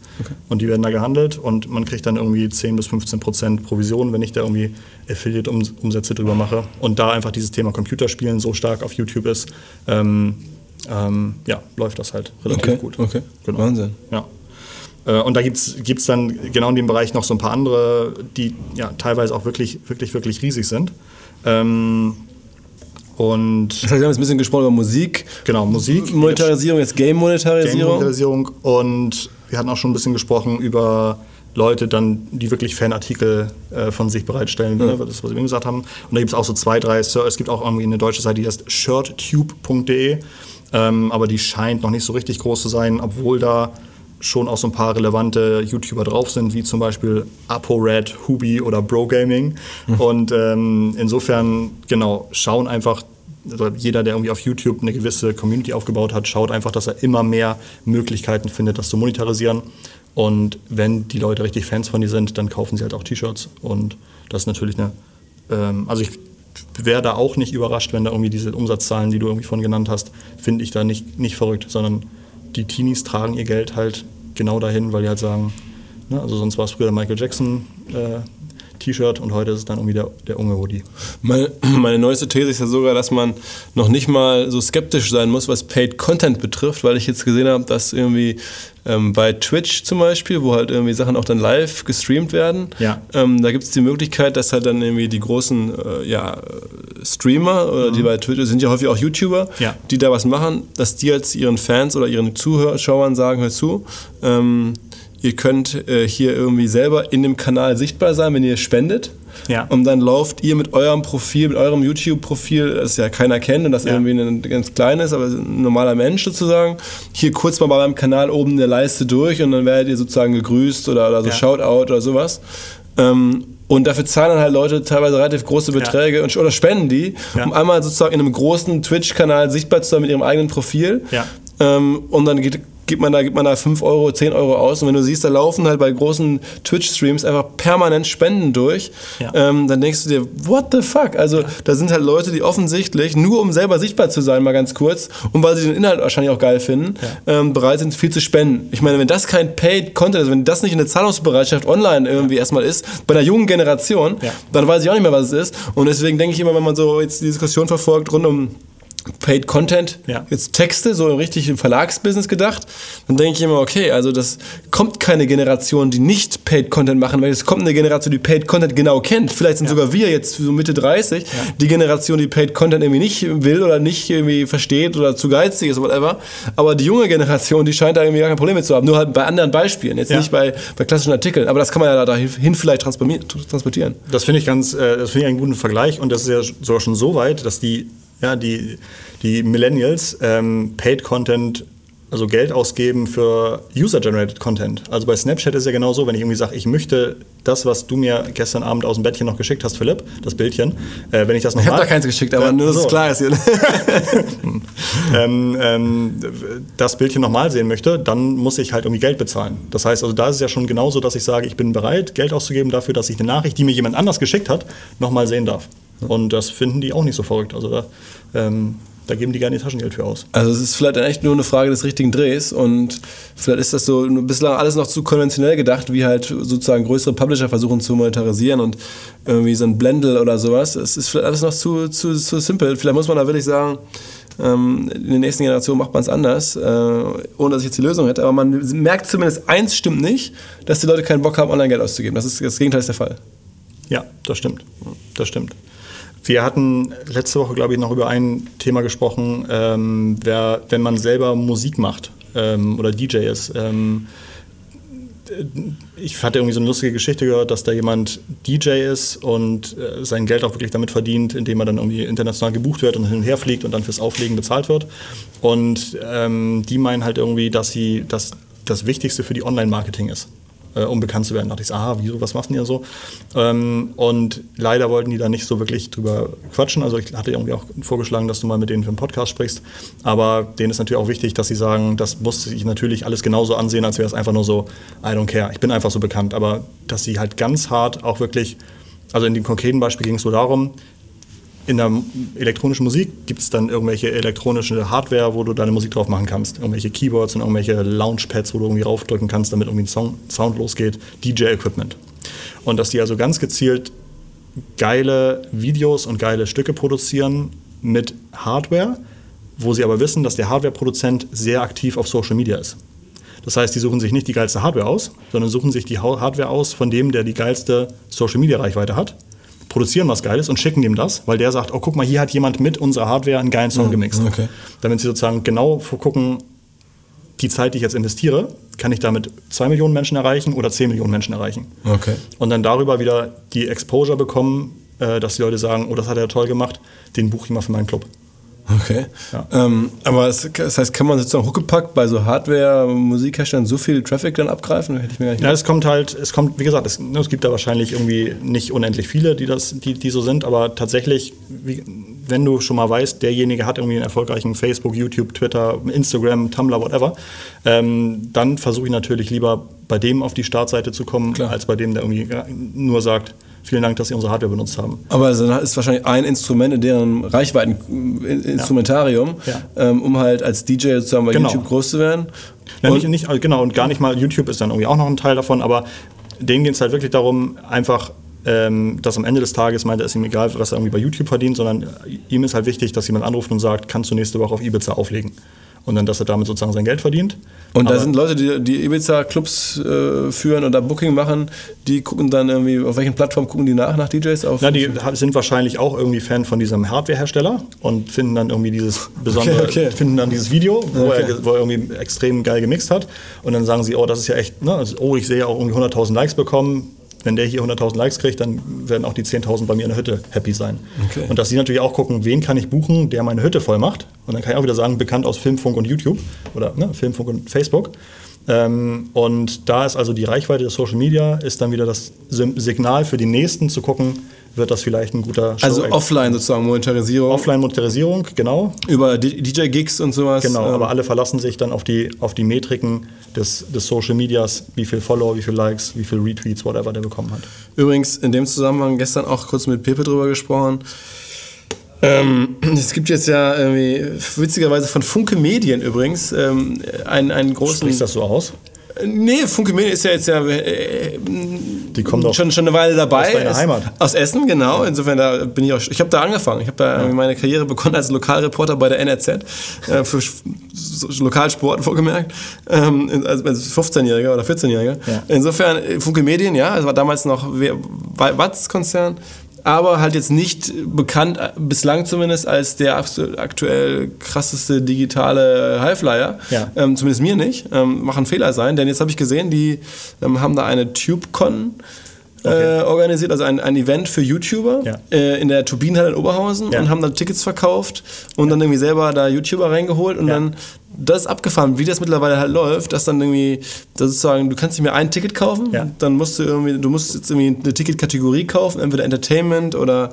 Und die werden da gehandelt und man kriegt dann irgendwie 10 bis 15 Prozent Provision, wenn ich da irgendwie Affiliate-Umsätze drüber mache. Und da einfach dieses Thema Computerspielen so stark auf YouTube ist, ähm, ähm, ja, läuft das halt relativ
Okay,
gut.
okay.
Genau.
Wahnsinn.
Ja. Äh, Und da gibt es dann genau in dem Bereich noch so ein paar andere, die ja teilweise auch wirklich, wirklich, wirklich riesig sind. Ähm, und
Das heißt, wir haben jetzt ein bisschen gesprochen über Musik,
Genau, Musik,
Monetarisierung, jetzt Game-Monetarisierung.
Game-Monetarisierung und wir hatten auch schon ein bisschen gesprochen über Leute dann, die wirklich Fanartikel äh, von sich bereitstellen, ne, das, was wir eben gesagt haben. Und da gibt es auch so zwei, drei, es gibt auch irgendwie eine deutsche Seite, die heißt shirttube.de, ähm, aber die scheint noch nicht so richtig groß zu sein, obwohl da schon auch so ein paar relevante YouTuber drauf sind, wie zum Beispiel ApoRed, Hubi oder Bro Gaming. Und ähm, insofern, genau, schauen einfach, also jeder, der irgendwie auf YouTube eine gewisse Community aufgebaut hat, schaut einfach, dass er immer mehr Möglichkeiten findet, das zu monetarisieren. Und wenn die Leute richtig Fans von dir sind, dann kaufen sie halt auch T-Shirts. Und das ist natürlich eine, ähm, also ich wäre da auch nicht überrascht, wenn da irgendwie diese Umsatzzahlen, die du irgendwie von genannt hast, finde ich da nicht, nicht verrückt, sondern die Teenies tragen ihr Geld halt genau dahin, weil die halt sagen, ne, also sonst war es früher Michael Jackson äh, T-Shirt und heute ist es dann irgendwie der, der Unge Hoodie.
Meine, meine neueste These ist ja sogar, dass man noch nicht mal so skeptisch sein muss, was Paid Content betrifft, weil ich jetzt gesehen habe, dass irgendwie ähm, bei Twitch zum Beispiel, wo halt irgendwie Sachen auch dann live gestreamt werden,
Ja.
ähm, da gibt es die Möglichkeit, dass halt dann irgendwie die großen äh, ja, Streamer oder die bei Twitch sind ja häufig auch YouTuber,
Mhm. Ja.
die da was machen, dass die jetzt ihren Fans oder ihren Zuschauern sagen, hör zu, ähm, ihr könnt äh, hier irgendwie selber in dem Kanal sichtbar sein, wenn ihr spendet.
Ja.
Und dann lauft ihr mit eurem Profil, mit eurem YouTube-Profil, das ja keiner kennt und das
Ja.
irgendwie ein ganz kleines, aber ein normaler Mensch sozusagen, hier kurz mal bei meinem Kanal oben in der Leiste durch und dann werdet ihr sozusagen gegrüßt oder, oder so
Ja.
Shoutout oder sowas. Ähm, und dafür zahlen dann halt Leute teilweise relativ große Beträge und, oder spenden die,
Ja.
um einmal sozusagen in einem großen Twitch-Kanal sichtbar zu sein mit ihrem eigenen Profil.
Ja.
Ähm, und dann geht gibt man da, gibt man da 5 Euro, 10 Euro aus. Und wenn du siehst, da laufen halt bei großen Twitch-Streams einfach permanent Spenden durch,
Ja.
ähm, dann denkst du dir, what the fuck? Also da sind halt Leute, die offensichtlich, nur um selber sichtbar zu sein, mal ganz kurz, und weil sie den Inhalt wahrscheinlich auch geil finden, ähm, bereit sind, viel zu spenden. Ich meine, wenn das kein Paid Content ist, wenn das nicht eine Zahlungsbereitschaft online irgendwie erstmal ist, bei der jungen Generation,
Ja.
dann weiß ich auch nicht mehr, was es ist. Und deswegen denke ich immer, wenn man so jetzt die Diskussion verfolgt rund um Paid Content,
Ja.
jetzt Texte, so im richtigen Verlagsbusiness gedacht, dann denke ich immer, okay, also das kommt keine Generation, die nicht Paid Content machen, weil es kommt eine Generation, die Paid Content genau kennt. Vielleicht sind sogar wir jetzt so Mitte 30, die Generation, die Paid Content irgendwie nicht will oder nicht irgendwie versteht oder zu geizig ist oder whatever. Aber die junge Generation, die scheint da irgendwie gar kein Problem mit zu haben. Nur halt bei anderen Beispielen, jetzt
Ja.
nicht bei, bei klassischen Artikeln. Aber das kann man ja dahin vielleicht transportieren.
Das finde ich ganz, äh, das finde ich einen guten Vergleich und das ist ja sogar schon so weit, dass die, ja, die, die Millennials ähm, Paid Content, also Geld ausgeben für User-Generated Content. Also bei Snapchat ist ja genau so, wenn ich irgendwie sage, ich möchte das, was du mir gestern Abend aus dem Bettchen noch geschickt hast, Philipp, das Bildchen, äh, wenn ich das
Ich habe da keins geschickt, aber
Ja,
nur, dass es
so.
klar ist hier. [laughs] [laughs]
ähm, ähm, das Bildchen nochmal sehen möchte, dann muss ich halt irgendwie Geld bezahlen. Das heißt, also da ist es ja schon genauso, dass ich sage, ich bin bereit, Geld auszugeben dafür, dass ich eine Nachricht, die mir jemand anders geschickt hat, nochmal sehen darf. Und das finden die auch nicht so verrückt. Also da, ähm, da geben die gerne ihr Taschengeld für aus.
Also es ist vielleicht echt nur eine Frage des richtigen Drehs und vielleicht ist das so bislang alles noch zu konventionell gedacht, wie halt sozusagen größere Publisher versuchen zu monetarisieren und irgendwie so ein Blendel oder sowas. Es ist vielleicht alles noch zu, zu, zu simpel. Vielleicht muss man da wirklich sagen, ähm, in den nächsten Generationen macht man es anders, äh, ohne dass ich jetzt die Lösung hätte. Aber man merkt zumindest, eins stimmt nicht, dass die Leute keinen Bock haben, Online-Geld auszugeben. Das ist das Gegenteil ist der Fall.
Ja, das stimmt. Das stimmt. Wir hatten letzte Woche, glaube ich, noch über ein Thema gesprochen, ähm, wer, wenn man selber Musik macht ähm, oder DJ ist. Ähm, ich hatte irgendwie so eine lustige Geschichte gehört, dass da jemand DJ ist und äh, sein Geld auch wirklich damit verdient, indem er dann irgendwie international gebucht wird und hin und her fliegt und dann fürs Auflegen bezahlt wird. Und ähm, die meinen halt irgendwie, dass sie dass das Wichtigste für die Online-Marketing ist äh, um bekannt zu werden. Da dachte ich, aha, wieso, was machen die da so? Ähm, und leider wollten die da nicht so wirklich drüber quatschen. Also ich hatte irgendwie auch vorgeschlagen, dass du mal mit denen für einen Podcast sprichst. Aber denen ist natürlich auch wichtig, dass sie sagen, das muss sich natürlich alles genauso ansehen, als wäre es einfach nur so, I don't care, ich bin einfach so bekannt. Aber dass sie halt ganz hart auch wirklich, also in dem konkreten Beispiel ging es so darum, in der elektronischen Musik gibt es dann irgendwelche elektronische Hardware, wo du deine Musik drauf machen kannst. Irgendwelche Keyboards und irgendwelche Launchpads, wo du irgendwie raufdrücken kannst, damit irgendwie ein Song, Sound losgeht. DJ-Equipment. Und dass die also ganz gezielt geile Videos und geile Stücke produzieren mit Hardware, wo sie aber wissen, dass der Hardware-Produzent sehr aktiv auf Social Media ist. Das heißt, die suchen sich nicht die geilste Hardware aus, sondern suchen sich die Hardware aus von dem, der die geilste Social-Media-Reichweite hat produzieren was Geiles und schicken ihm das, weil der sagt, oh guck mal, hier hat jemand mit unserer Hardware einen geilen Song gemixt.
okay.
Damit sie sozusagen genau gucken, die Zeit, die ich jetzt investiere, kann ich damit 2 Millionen Menschen erreichen oder 10 Millionen Menschen erreichen.
Okay.
Und dann darüber wieder die Exposure bekommen, äh, dass die Leute sagen, oh, das hat er toll gemacht, den buche ich mal für meinen Club.
Okay.
Ja.
Ähm, aber es, das heißt, kann man sozusagen huckepack bei so Hardware-Musikherstellern so viel Traffic dann abgreifen? Hätte ich mir gar nicht
Ja, es kommt halt, es kommt, wie gesagt, es, ne, es gibt da wahrscheinlich irgendwie nicht unendlich viele, die, das, die, die so sind, aber tatsächlich, wie, wenn du schon mal weißt, derjenige hat irgendwie einen erfolgreichen Facebook, YouTube, Twitter, Instagram, Tumblr, whatever, ähm, dann versuche ich natürlich lieber bei dem auf die Startseite zu kommen,
Klar.
als bei dem, der irgendwie nur sagt, vielen Dank, dass Sie unsere Hardware benutzt haben.
Aber es ist wahrscheinlich ein Instrument in deren Reichweiteninstrumentarium,
Ja.
ähm, um halt als DJ sozusagen bei
Genau.
YouTube groß zu werden.
Ja,
Und-
nicht, nicht, also genau, und gar nicht mal YouTube ist dann irgendwie auch noch ein Teil davon, aber denen geht es halt wirklich darum, einfach, ähm, dass am Ende des Tages meint er, ist ihm egal, was er irgendwie bei YouTube verdient, sondern äh, ihm ist halt wichtig, dass jemand anruft und sagt, kannst du nächste Woche auf Ibiza auflegen? Und dann, dass er damit sozusagen sein Geld verdient.
Und da
Aber-
sind Leute, die, die Ibiza-Clubs äh, führen oder Booking machen, die gucken dann irgendwie, auf welchen Plattformen gucken die nach, nach DJs? Auf
Ja, die sind wahrscheinlich auch irgendwie Fan von diesem Hardware-Hersteller und finden dann irgendwie dieses besondere,
Okay, okay.
finden dann dieses Video, wo,
Okay.
er, wo er irgendwie extrem geil gemixt hat. Und dann sagen sie, oh, das ist ja echt, ne? also, oh, ich sehe ja auch irgendwie 100.000 Likes bekommen. Wenn der hier 100.000 Likes kriegt, dann werden auch die 10.000 bei mir in der Hütte happy sein.
Okay.
Und dass sie natürlich auch gucken, wen kann ich buchen, der meine Hütte voll macht. Und dann kann ich auch wieder sagen, bekannt aus Filmfunk und YouTube oder ne, Filmfunk und Facebook. Ähm, und da ist also die Reichweite des Social Media, ist dann wieder das Signal für die Nächsten zu gucken, wird das vielleicht ein guter
Show Also offline sozusagen Monetarisierung.
Offline Monetarisierung, genau.
Über DJ-Gigs und sowas.
Genau, ähm. aber alle verlassen sich dann auf die, auf die Metriken des, des Social Medias, wie viel Follower, wie viel Likes, wie viel Retweets, whatever der bekommen hat.
Übrigens, in dem Zusammenhang gestern auch kurz mit Pepe drüber gesprochen. Ähm, es gibt jetzt ja irgendwie, witzigerweise von Funke Medien übrigens, ähm, einen, einen großen.
Sprichst das so aus?
Nee, Funke Medien ist ja jetzt ja äh,
die kommen doch
schon, schon eine Weile dabei.
Aus deiner
ist,
Heimat.
Aus Essen, genau. Insofern da bin ich auch. Ich habe da angefangen. Ich habe da ja. meine Karriere begonnen als Lokalreporter bei der NRZ äh, für Lokalsport vorgemerkt. Ähm, als, als 15-Jähriger oder 14-Jähriger. Ja. Insofern äh, Funke Medien, ja, es war damals noch Watz-Konzern aber halt jetzt nicht bekannt, bislang zumindest, als der aktuell krasseste digitale Highflyer. Ja. Ähm, zumindest mir nicht. Ähm, machen Fehler sein, denn jetzt habe ich gesehen, die ähm, haben da eine TubeCon. Okay. Äh, organisiert, also ein, ein Event für YouTuber ja. äh, in der Turbinenhalle in Oberhausen ja. und haben dann Tickets verkauft und ja. dann irgendwie selber da YouTuber reingeholt und dann das ist abgefahren, wie das mittlerweile halt läuft, dass dann irgendwie, das sozusagen, du kannst nicht mehr ein Ticket kaufen, ja. dann musst du irgendwie, du musst jetzt irgendwie eine Ticketkategorie kaufen, entweder Entertainment oder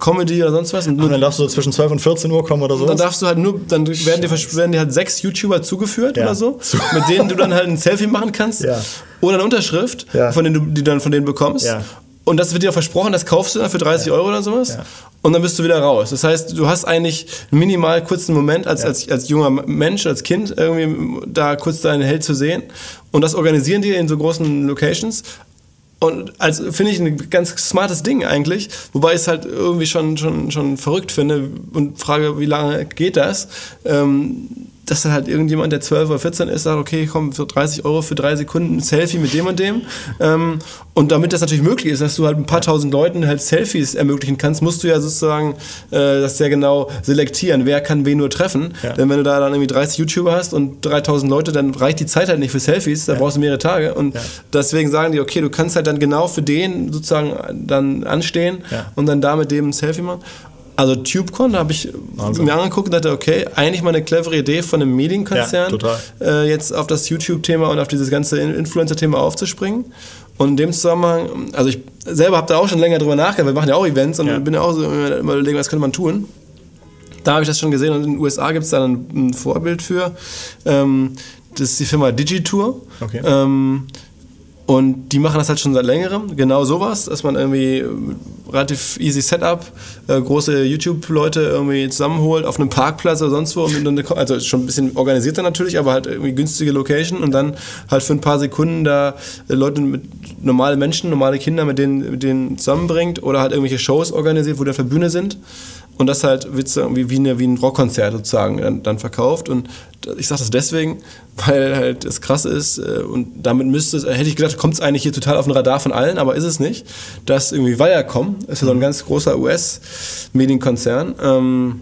Comedy oder sonst was.
Und, und dann darfst du so zwischen 12 und 14 Uhr kommen oder so.
Dann darfst du halt nur, dann werden dir, werden dir halt sechs YouTuber zugeführt ja. oder so, mit denen du dann halt ein Selfie machen kannst. Ja. Oder eine Unterschrift, von denen du die dann von denen bekommst. Und das wird dir versprochen, das kaufst du dann für 30 Euro oder sowas. Ja und dann bist du wieder raus. Das heißt, du hast eigentlich minimal kurzen Moment als, ja. als, als junger Mensch, als Kind, irgendwie da kurz deinen Held zu sehen. Und das organisieren die in so großen Locations. Und also finde ich ein ganz smartes Ding eigentlich, wobei ich es halt irgendwie schon, schon, schon verrückt finde und frage, wie lange geht das? Ähm, dass dann halt irgendjemand, der 12 oder 14 ist, sagt, okay, komm, für 30 Euro für drei Sekunden ein Selfie mit dem und dem. Ähm, und damit das natürlich möglich ist, dass du halt ein paar tausend Leuten halt Selfies ermöglichen kannst, musst du ja sozusagen äh, das sehr genau selektieren, wer kann wen nur treffen. Ja. Denn wenn du da dann irgendwie 30 YouTuber hast und 3000 Leute, dann reicht die Zeit halt nicht für Selfies, da ja. brauchst du mehrere Tage. Und ja. deswegen sagen die, okay, du kannst halt dann genau für den sozusagen dann anstehen und dann da mit dem ein Selfie machen. Also TubeCon habe ich also. mir angeguckt und dachte, okay, eigentlich mal eine clevere Idee von einem Medienkonzern, ja, äh, jetzt auf das YouTube-Thema und auf dieses ganze Influencer-Thema aufzuspringen. Und in dem Zusammenhang, also ich selber habe da auch schon länger drüber nachgedacht, wir machen ja auch Events und ja. bin ja auch so immer überlegen, was könnte man tun. Da habe ich das schon gesehen und in den USA gibt es da ein, ein, Vorbild für. Ähm, das ist die Firma Digitour. Okay. Ähm, und die machen das halt schon seit längerem, genau sowas, dass man irgendwie relativ easy Setup, äh, große YouTube-Leute irgendwie zusammenholt auf einem Parkplatz oder sonst wo. also schon ein bisschen organisierter natürlich, aber halt irgendwie günstige Location und dann halt für ein paar Sekunden da äh, Leute mit normale Menschen, normale Kinder mit denen, mit denen zusammenbringt oder halt irgendwelche Shows organisiert, wo die auf der Bühne sind und das halt wie, wie, eine, wie ein Rockkonzert sozusagen dann, dann verkauft. Und ich sage das deswegen, [laughs] weil halt das krass ist äh, und damit müsste es, hätte ich gedacht, kommt es eigentlich hier total auf den Radar von allen, aber ist es nicht, dass irgendwie Viacom, ist ja so ein ganz großer US-Medienkonzern, ähm,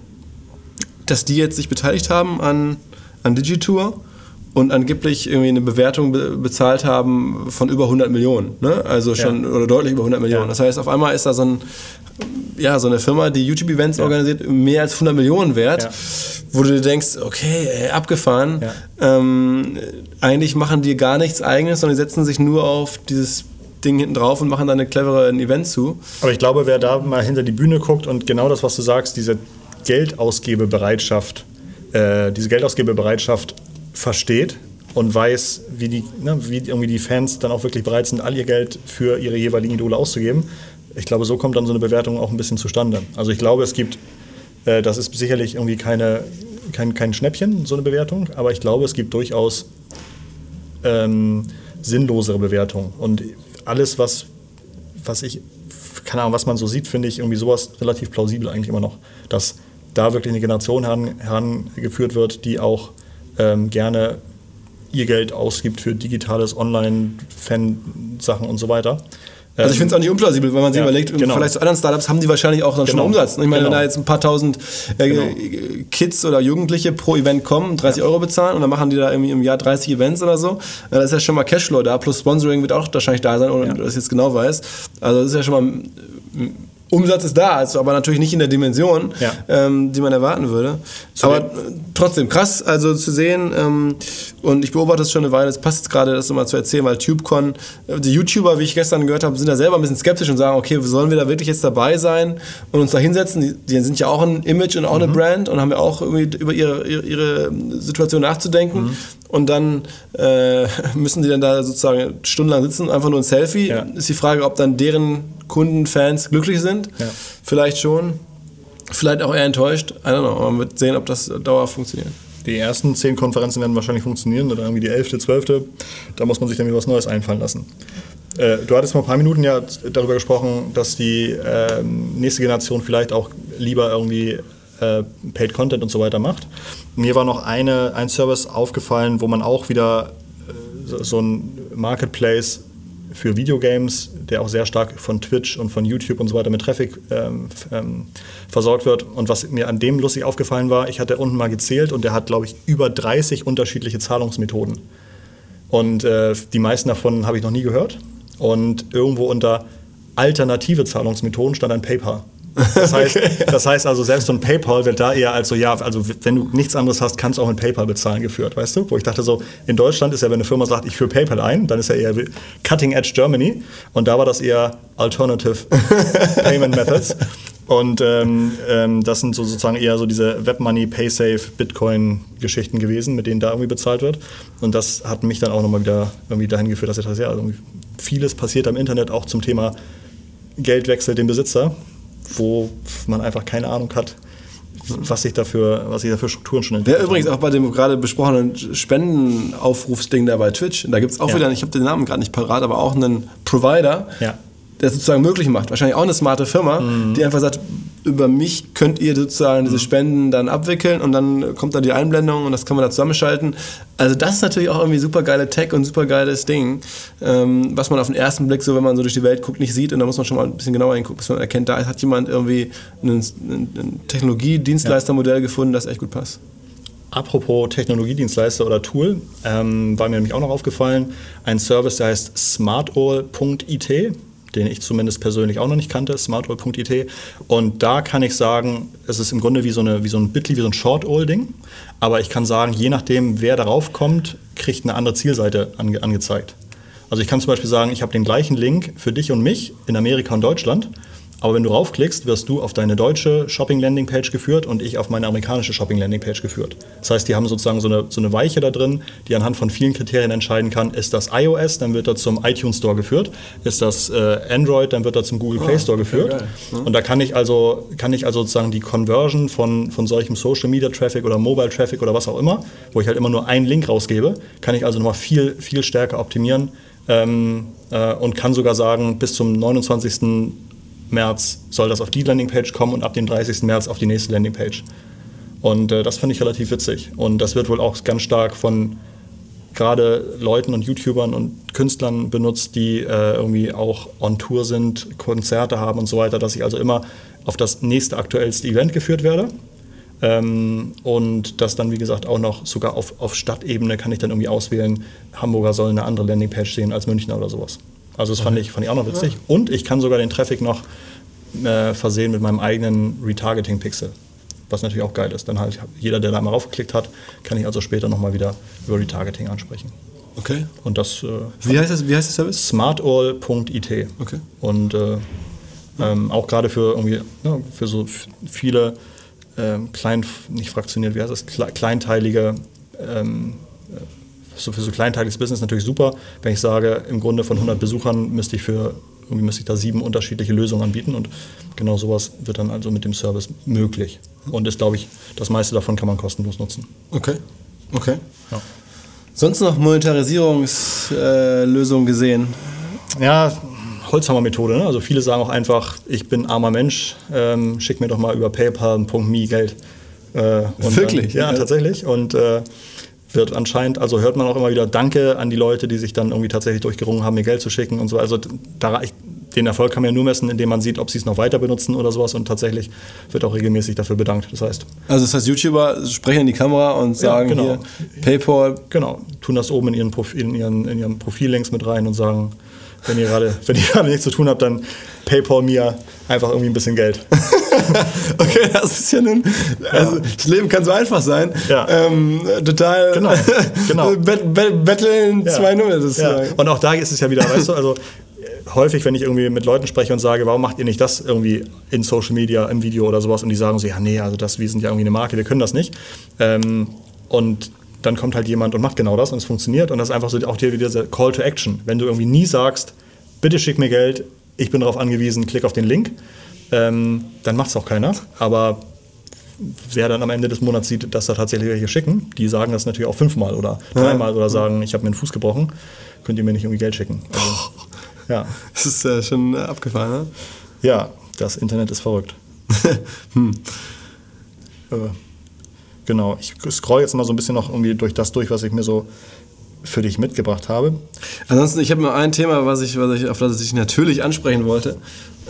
dass die jetzt sich beteiligt haben an, an Digitour und angeblich irgendwie eine Bewertung be bezahlt haben von über 100 Millionen. Ne? Also schon, ja. oder deutlich über 100 Millionen. Ja. Das heißt, auf einmal ist da so, ein, ja, so eine Firma, die YouTube-Events ja. organisiert, mehr als 100 Millionen wert, wo du dir denkst, okay, ey, abgefahren. Ähm, eigentlich machen die gar nichts Eigenes, sondern die setzen sich nur auf dieses Ding hinten drauf und machen dann eine clevere Event zu.
Aber ich glaube, wer da mal hinter die Bühne guckt und genau das, was du sagst, diese Geldausgebebereitschaft, äh, diese Geldausgebebereitschaft versteht und weiß, wie, die, ne, wie irgendwie die Fans dann auch wirklich bereit sind, all ihr Geld für ihre jeweiligen Idole auszugeben. Ich glaube, so kommt dann so eine Bewertung auch ein bisschen zustande. Also ich glaube, es gibt, äh, das ist sicherlich irgendwie keine, kein, kein Schnäppchen, so eine Bewertung, aber ich glaube, es gibt durchaus ähm, sinnlosere Bewertungen. Und alles, was, was ich, keine Ahnung, was man so sieht, finde ich irgendwie sowas relativ plausibel eigentlich immer noch, dass da wirklich eine Generation heran, herangeführt wird, die auch ähm, gerne ihr Geld ausgibt für digitales Online-Fan-Sachen und so weiter.
Also ich finde es auch nicht unplausibel, wenn man sich ja, überlegt, genau. vielleicht zu anderen Startups haben die wahrscheinlich auch dann genau. schon Umsatz. Ich meine, genau. wenn da jetzt ein paar tausend äh, genau. Kids oder Jugendliche pro Event kommen, 30 ja. Euro bezahlen und dann machen die da irgendwie im Jahr 30 Events oder so, dann ist ja schon mal Cashflow da, plus Sponsoring wird auch wahrscheinlich da sein, ohne ja. dass ich jetzt genau weiß. Also das ist ja schon mal Umsatz ist da, also aber natürlich nicht in der Dimension,
Ja.
ähm, die man erwarten würde. aber äh, trotzdem krass, also zu sehen. Ähm, und ich beobachte das schon eine Weile. Es passt jetzt gerade, das mal zu erzählen, weil TubeCon, äh, die YouTuber, wie ich gestern gehört habe, sind da selber ein bisschen skeptisch und sagen, okay, sollen wir da wirklich jetzt dabei sein und uns da hinsetzen? Die, die sind ja auch ein Image und auch
Mhm.
eine Brand und haben ja auch irgendwie über ihre, ihre, ihre Situation nachzudenken.
Mhm.
Und dann äh, [laughs] müssen die dann da sozusagen stundenlang sitzen, einfach nur ein Selfie.
Ja.
Ist die Frage, ob dann deren Kunden, Fans glücklich sind.
Ja.
Vielleicht schon. Vielleicht auch eher enttäuscht. I don't know. Man wird sehen, ob das dauerhaft funktioniert.
Die ersten zehn Konferenzen werden wahrscheinlich funktionieren oder irgendwie die elfte, zwölfte. Da muss man sich dann wieder was Neues einfallen lassen. Äh, du hattest vor ein paar Minuten ja darüber gesprochen, dass die ähm, nächste Generation vielleicht auch lieber irgendwie äh, Paid Content und so weiter macht. Mir war noch eine, ein Service aufgefallen, wo man auch wieder äh, so, so ein Marketplace für Videogames, der auch sehr stark von Twitch und von YouTube und so weiter mit Traffic ähm, ähm, versorgt wird. Und was mir an dem lustig aufgefallen war, ich hatte unten mal gezählt und der hat, glaube ich, über 30 unterschiedliche Zahlungsmethoden. Und äh, die meisten davon habe ich noch nie gehört. Und irgendwo unter alternative Zahlungsmethoden stand ein PayPal. Das [laughs] heißt, das heißt also, selbst so ein PayPal wird da eher als so, ja, also wenn du nichts anderes hast, kannst du auch mit PayPal bezahlen geführt, weißt du? Wo ich dachte so, in Deutschland ist ja, wenn eine Firma sagt, ich führe PayPal ein, dann ist ja eher Cutting Edge Germany. Und da war das eher Alternative [laughs] Payment Methods. Und ähm, ähm, das sind so sozusagen eher so diese Webmoney, PaySafe, Bitcoin-Geschichten gewesen, mit denen da irgendwie bezahlt wird. Und das hat mich dann auch nochmal wieder irgendwie dahin geführt, dass ich dachte, ja, also vieles passiert am Internet auch zum Thema Geldwechsel dem Besitzer, wo man einfach keine Ahnung hat, was sich dafür, was sich dafür Strukturen schon
Ja,
entwickelt
übrigens auch bei dem gerade besprochenen Spendenaufrufsding da bei Twitch. Da gibt es auch
Ja.
wieder, ich habe den Namen gerade nicht parat, aber auch einen Provider,
Ja.
Es sozusagen möglich macht. Wahrscheinlich auch eine smarte Firma,
Mhm.
die einfach sagt, über mich könnt ihr sozusagen diese Spenden dann abwickeln und dann kommt da die Einblendung und das kann man da zusammenschalten. Also das ist natürlich auch irgendwie super geile Tech und super geiles Ding, ähm, was man auf den ersten Blick so, wenn man so durch die Welt guckt, nicht sieht und da muss man schon mal ein bisschen genauer hingucken, bis man erkennt, da hat jemand irgendwie ein, ein, Technologie-Dienstleistermodell gefunden, das echt gut passt.
Apropos Technologiedienstleister oder Tool, ähm, war mir nämlich auch noch aufgefallen, ein Service, der heißt smartall.it, den ich zumindest persönlich auch noch nicht kannte, smartall.it. Und da kann ich sagen, es ist im Grunde wie so, eine, wie so ein Bitly, wie so ein Short-All-Ding. Aber ich kann sagen, je nachdem, wer darauf kommt, kriegt eine andere Zielseite ange angezeigt. Also ich kann zum Beispiel sagen, ich habe den gleichen Link für dich und mich in Amerika und Deutschland. Aber wenn du raufklickst, wirst du auf deine deutsche Shopping-Landing-Page geführt und ich auf meine amerikanische Shopping-Landing-Page geführt. Das heißt, die haben sozusagen so eine, so eine Weiche da drin, die anhand von vielen Kriterien entscheiden kann, ist das iOS, dann wird er zum iTunes Store geführt, ist das äh, Android, dann wird er zum Google Play Store geführt.
geil.
Und da kann ich also, kann ich also sozusagen die Conversion von, von solchem Social-Media-Traffic oder Mobile-Traffic oder was auch immer, wo ich halt immer nur einen Link rausgebe, kann ich also nochmal viel, viel stärker optimieren ähm, äh, und kann sogar sagen, bis zum 29. März soll das auf die Landingpage kommen und ab dem 30. März auf die nächste Landingpage. Und äh, das fand ich relativ witzig. Und das wird wohl auch ganz stark von gerade Leuten und YouTubern und Künstlern benutzt, die äh, irgendwie auch on Tour sind, Konzerte haben und so weiter, dass ich also immer auf das nächste aktuellste Event geführt werde. Ähm, und das dann, wie gesagt, auch noch sogar auf, auf Stadtebene kann ich dann irgendwie auswählen, Hamburger soll eine andere Landingpage sehen als Münchner oder sowas. Also das fand ich, fand ich auch noch witzig. Und ich kann sogar den Traffic noch äh, versehen mit meinem eigenen Retargeting-Pixel. Was natürlich auch geil ist. Dann halt jeder, der da mal raufgeklickt hat, kann ich also später nochmal wieder über Retargeting ansprechen.
Okay.
Und das äh,
Wie heißt, das, wie heißt der Service?
smartall.it.
Okay.
Und äh, ähm, auch gerade für irgendwie, ja, für so viele ähm, klein, nicht fraktioniert, wie heißt das, Kle kleinteilige, ähm, äh, so für so kleinteiliges Business natürlich super. Wenn ich sage, im Grunde von 100 Besuchern müsste ich für irgendwie müsste ich da sieben unterschiedliche Lösungen anbieten und genau sowas wird dann also mit dem Service möglich. Und ist, glaube ich, das meiste davon kann man kostenlos nutzen.
Okay. Okay.
Ja.
Sonst noch Monetarisierungslösungen gesehen?
Ja, Holzhammer-Methode. Ne? Also viele sagen auch einfach, ich bin armer Mensch, ähm, schick mir doch mal über PayPal.me Geld. Äh,
Wirklich?
Dann, ja,
Ja.
tatsächlich. Und äh, wird anscheinend, also hört man auch immer wieder Danke an die Leute, die sich dann irgendwie tatsächlich durchgerungen haben, mir Geld zu schicken und so. Also da, ich, den Erfolg kann man ja nur messen, indem man sieht, ob sie es noch weiter benutzen oder sowas. Und tatsächlich wird auch regelmäßig dafür bedankt. Das heißt,
Also das heißt, YouTuber sprechen in die Kamera und sagen
genau.
hier PayPal.
Genau, tun das oben in ihren, Profi in ihren, in ihren Profillinks mit rein und sagen, wenn ihr gerade [laughs] wenn ihr gerade nichts zu tun habt, dann PayPal mir einfach irgendwie ein bisschen Geld. [laughs] [laughs]
okay, das ist ja nun. Also, das Leben kann so einfach sein.
Ja.
Ähm, total.
Genau, genau. [laughs]
Bet, bet, Betteln
Ja.
2-0. Das ist
Ja.
ja.
Und auch da ist es ja wieder, weißt du, also äh, häufig, wenn ich irgendwie mit Leuten spreche und sage, warum macht ihr nicht das irgendwie in Social Media, im Video oder sowas und die sagen so, ja, nee, also das, wir sind ja irgendwie eine Marke, wir können das nicht. Ähm, und dann kommt halt jemand und macht genau das und es funktioniert und das ist einfach so auch hier wieder dieser Call to Action. Wenn du irgendwie nie sagst, bitte schick mir Geld, ich bin darauf angewiesen, klick auf den Link, ähm, dann macht es auch keiner. Aber wer dann am Ende des Monats sieht, dass da tatsächlich welche schicken, die sagen das natürlich auch fünfmal oder dreimal oder sagen, ich habe mir einen Fuß gebrochen, könnt ihr mir nicht irgendwie Geld schicken. Also, [laughs] ja.
Das ist äh, schon äh, abgefahren, ne?
ja, das Internet ist verrückt. [laughs]
hm.
Äh, genau, ich scroll jetzt mal so ein bisschen noch irgendwie durch das durch, was ich mir so für dich mitgebracht habe.
Ansonsten, ich habe nur ein Thema, was ich, was ich, auf das ich natürlich ansprechen wollte.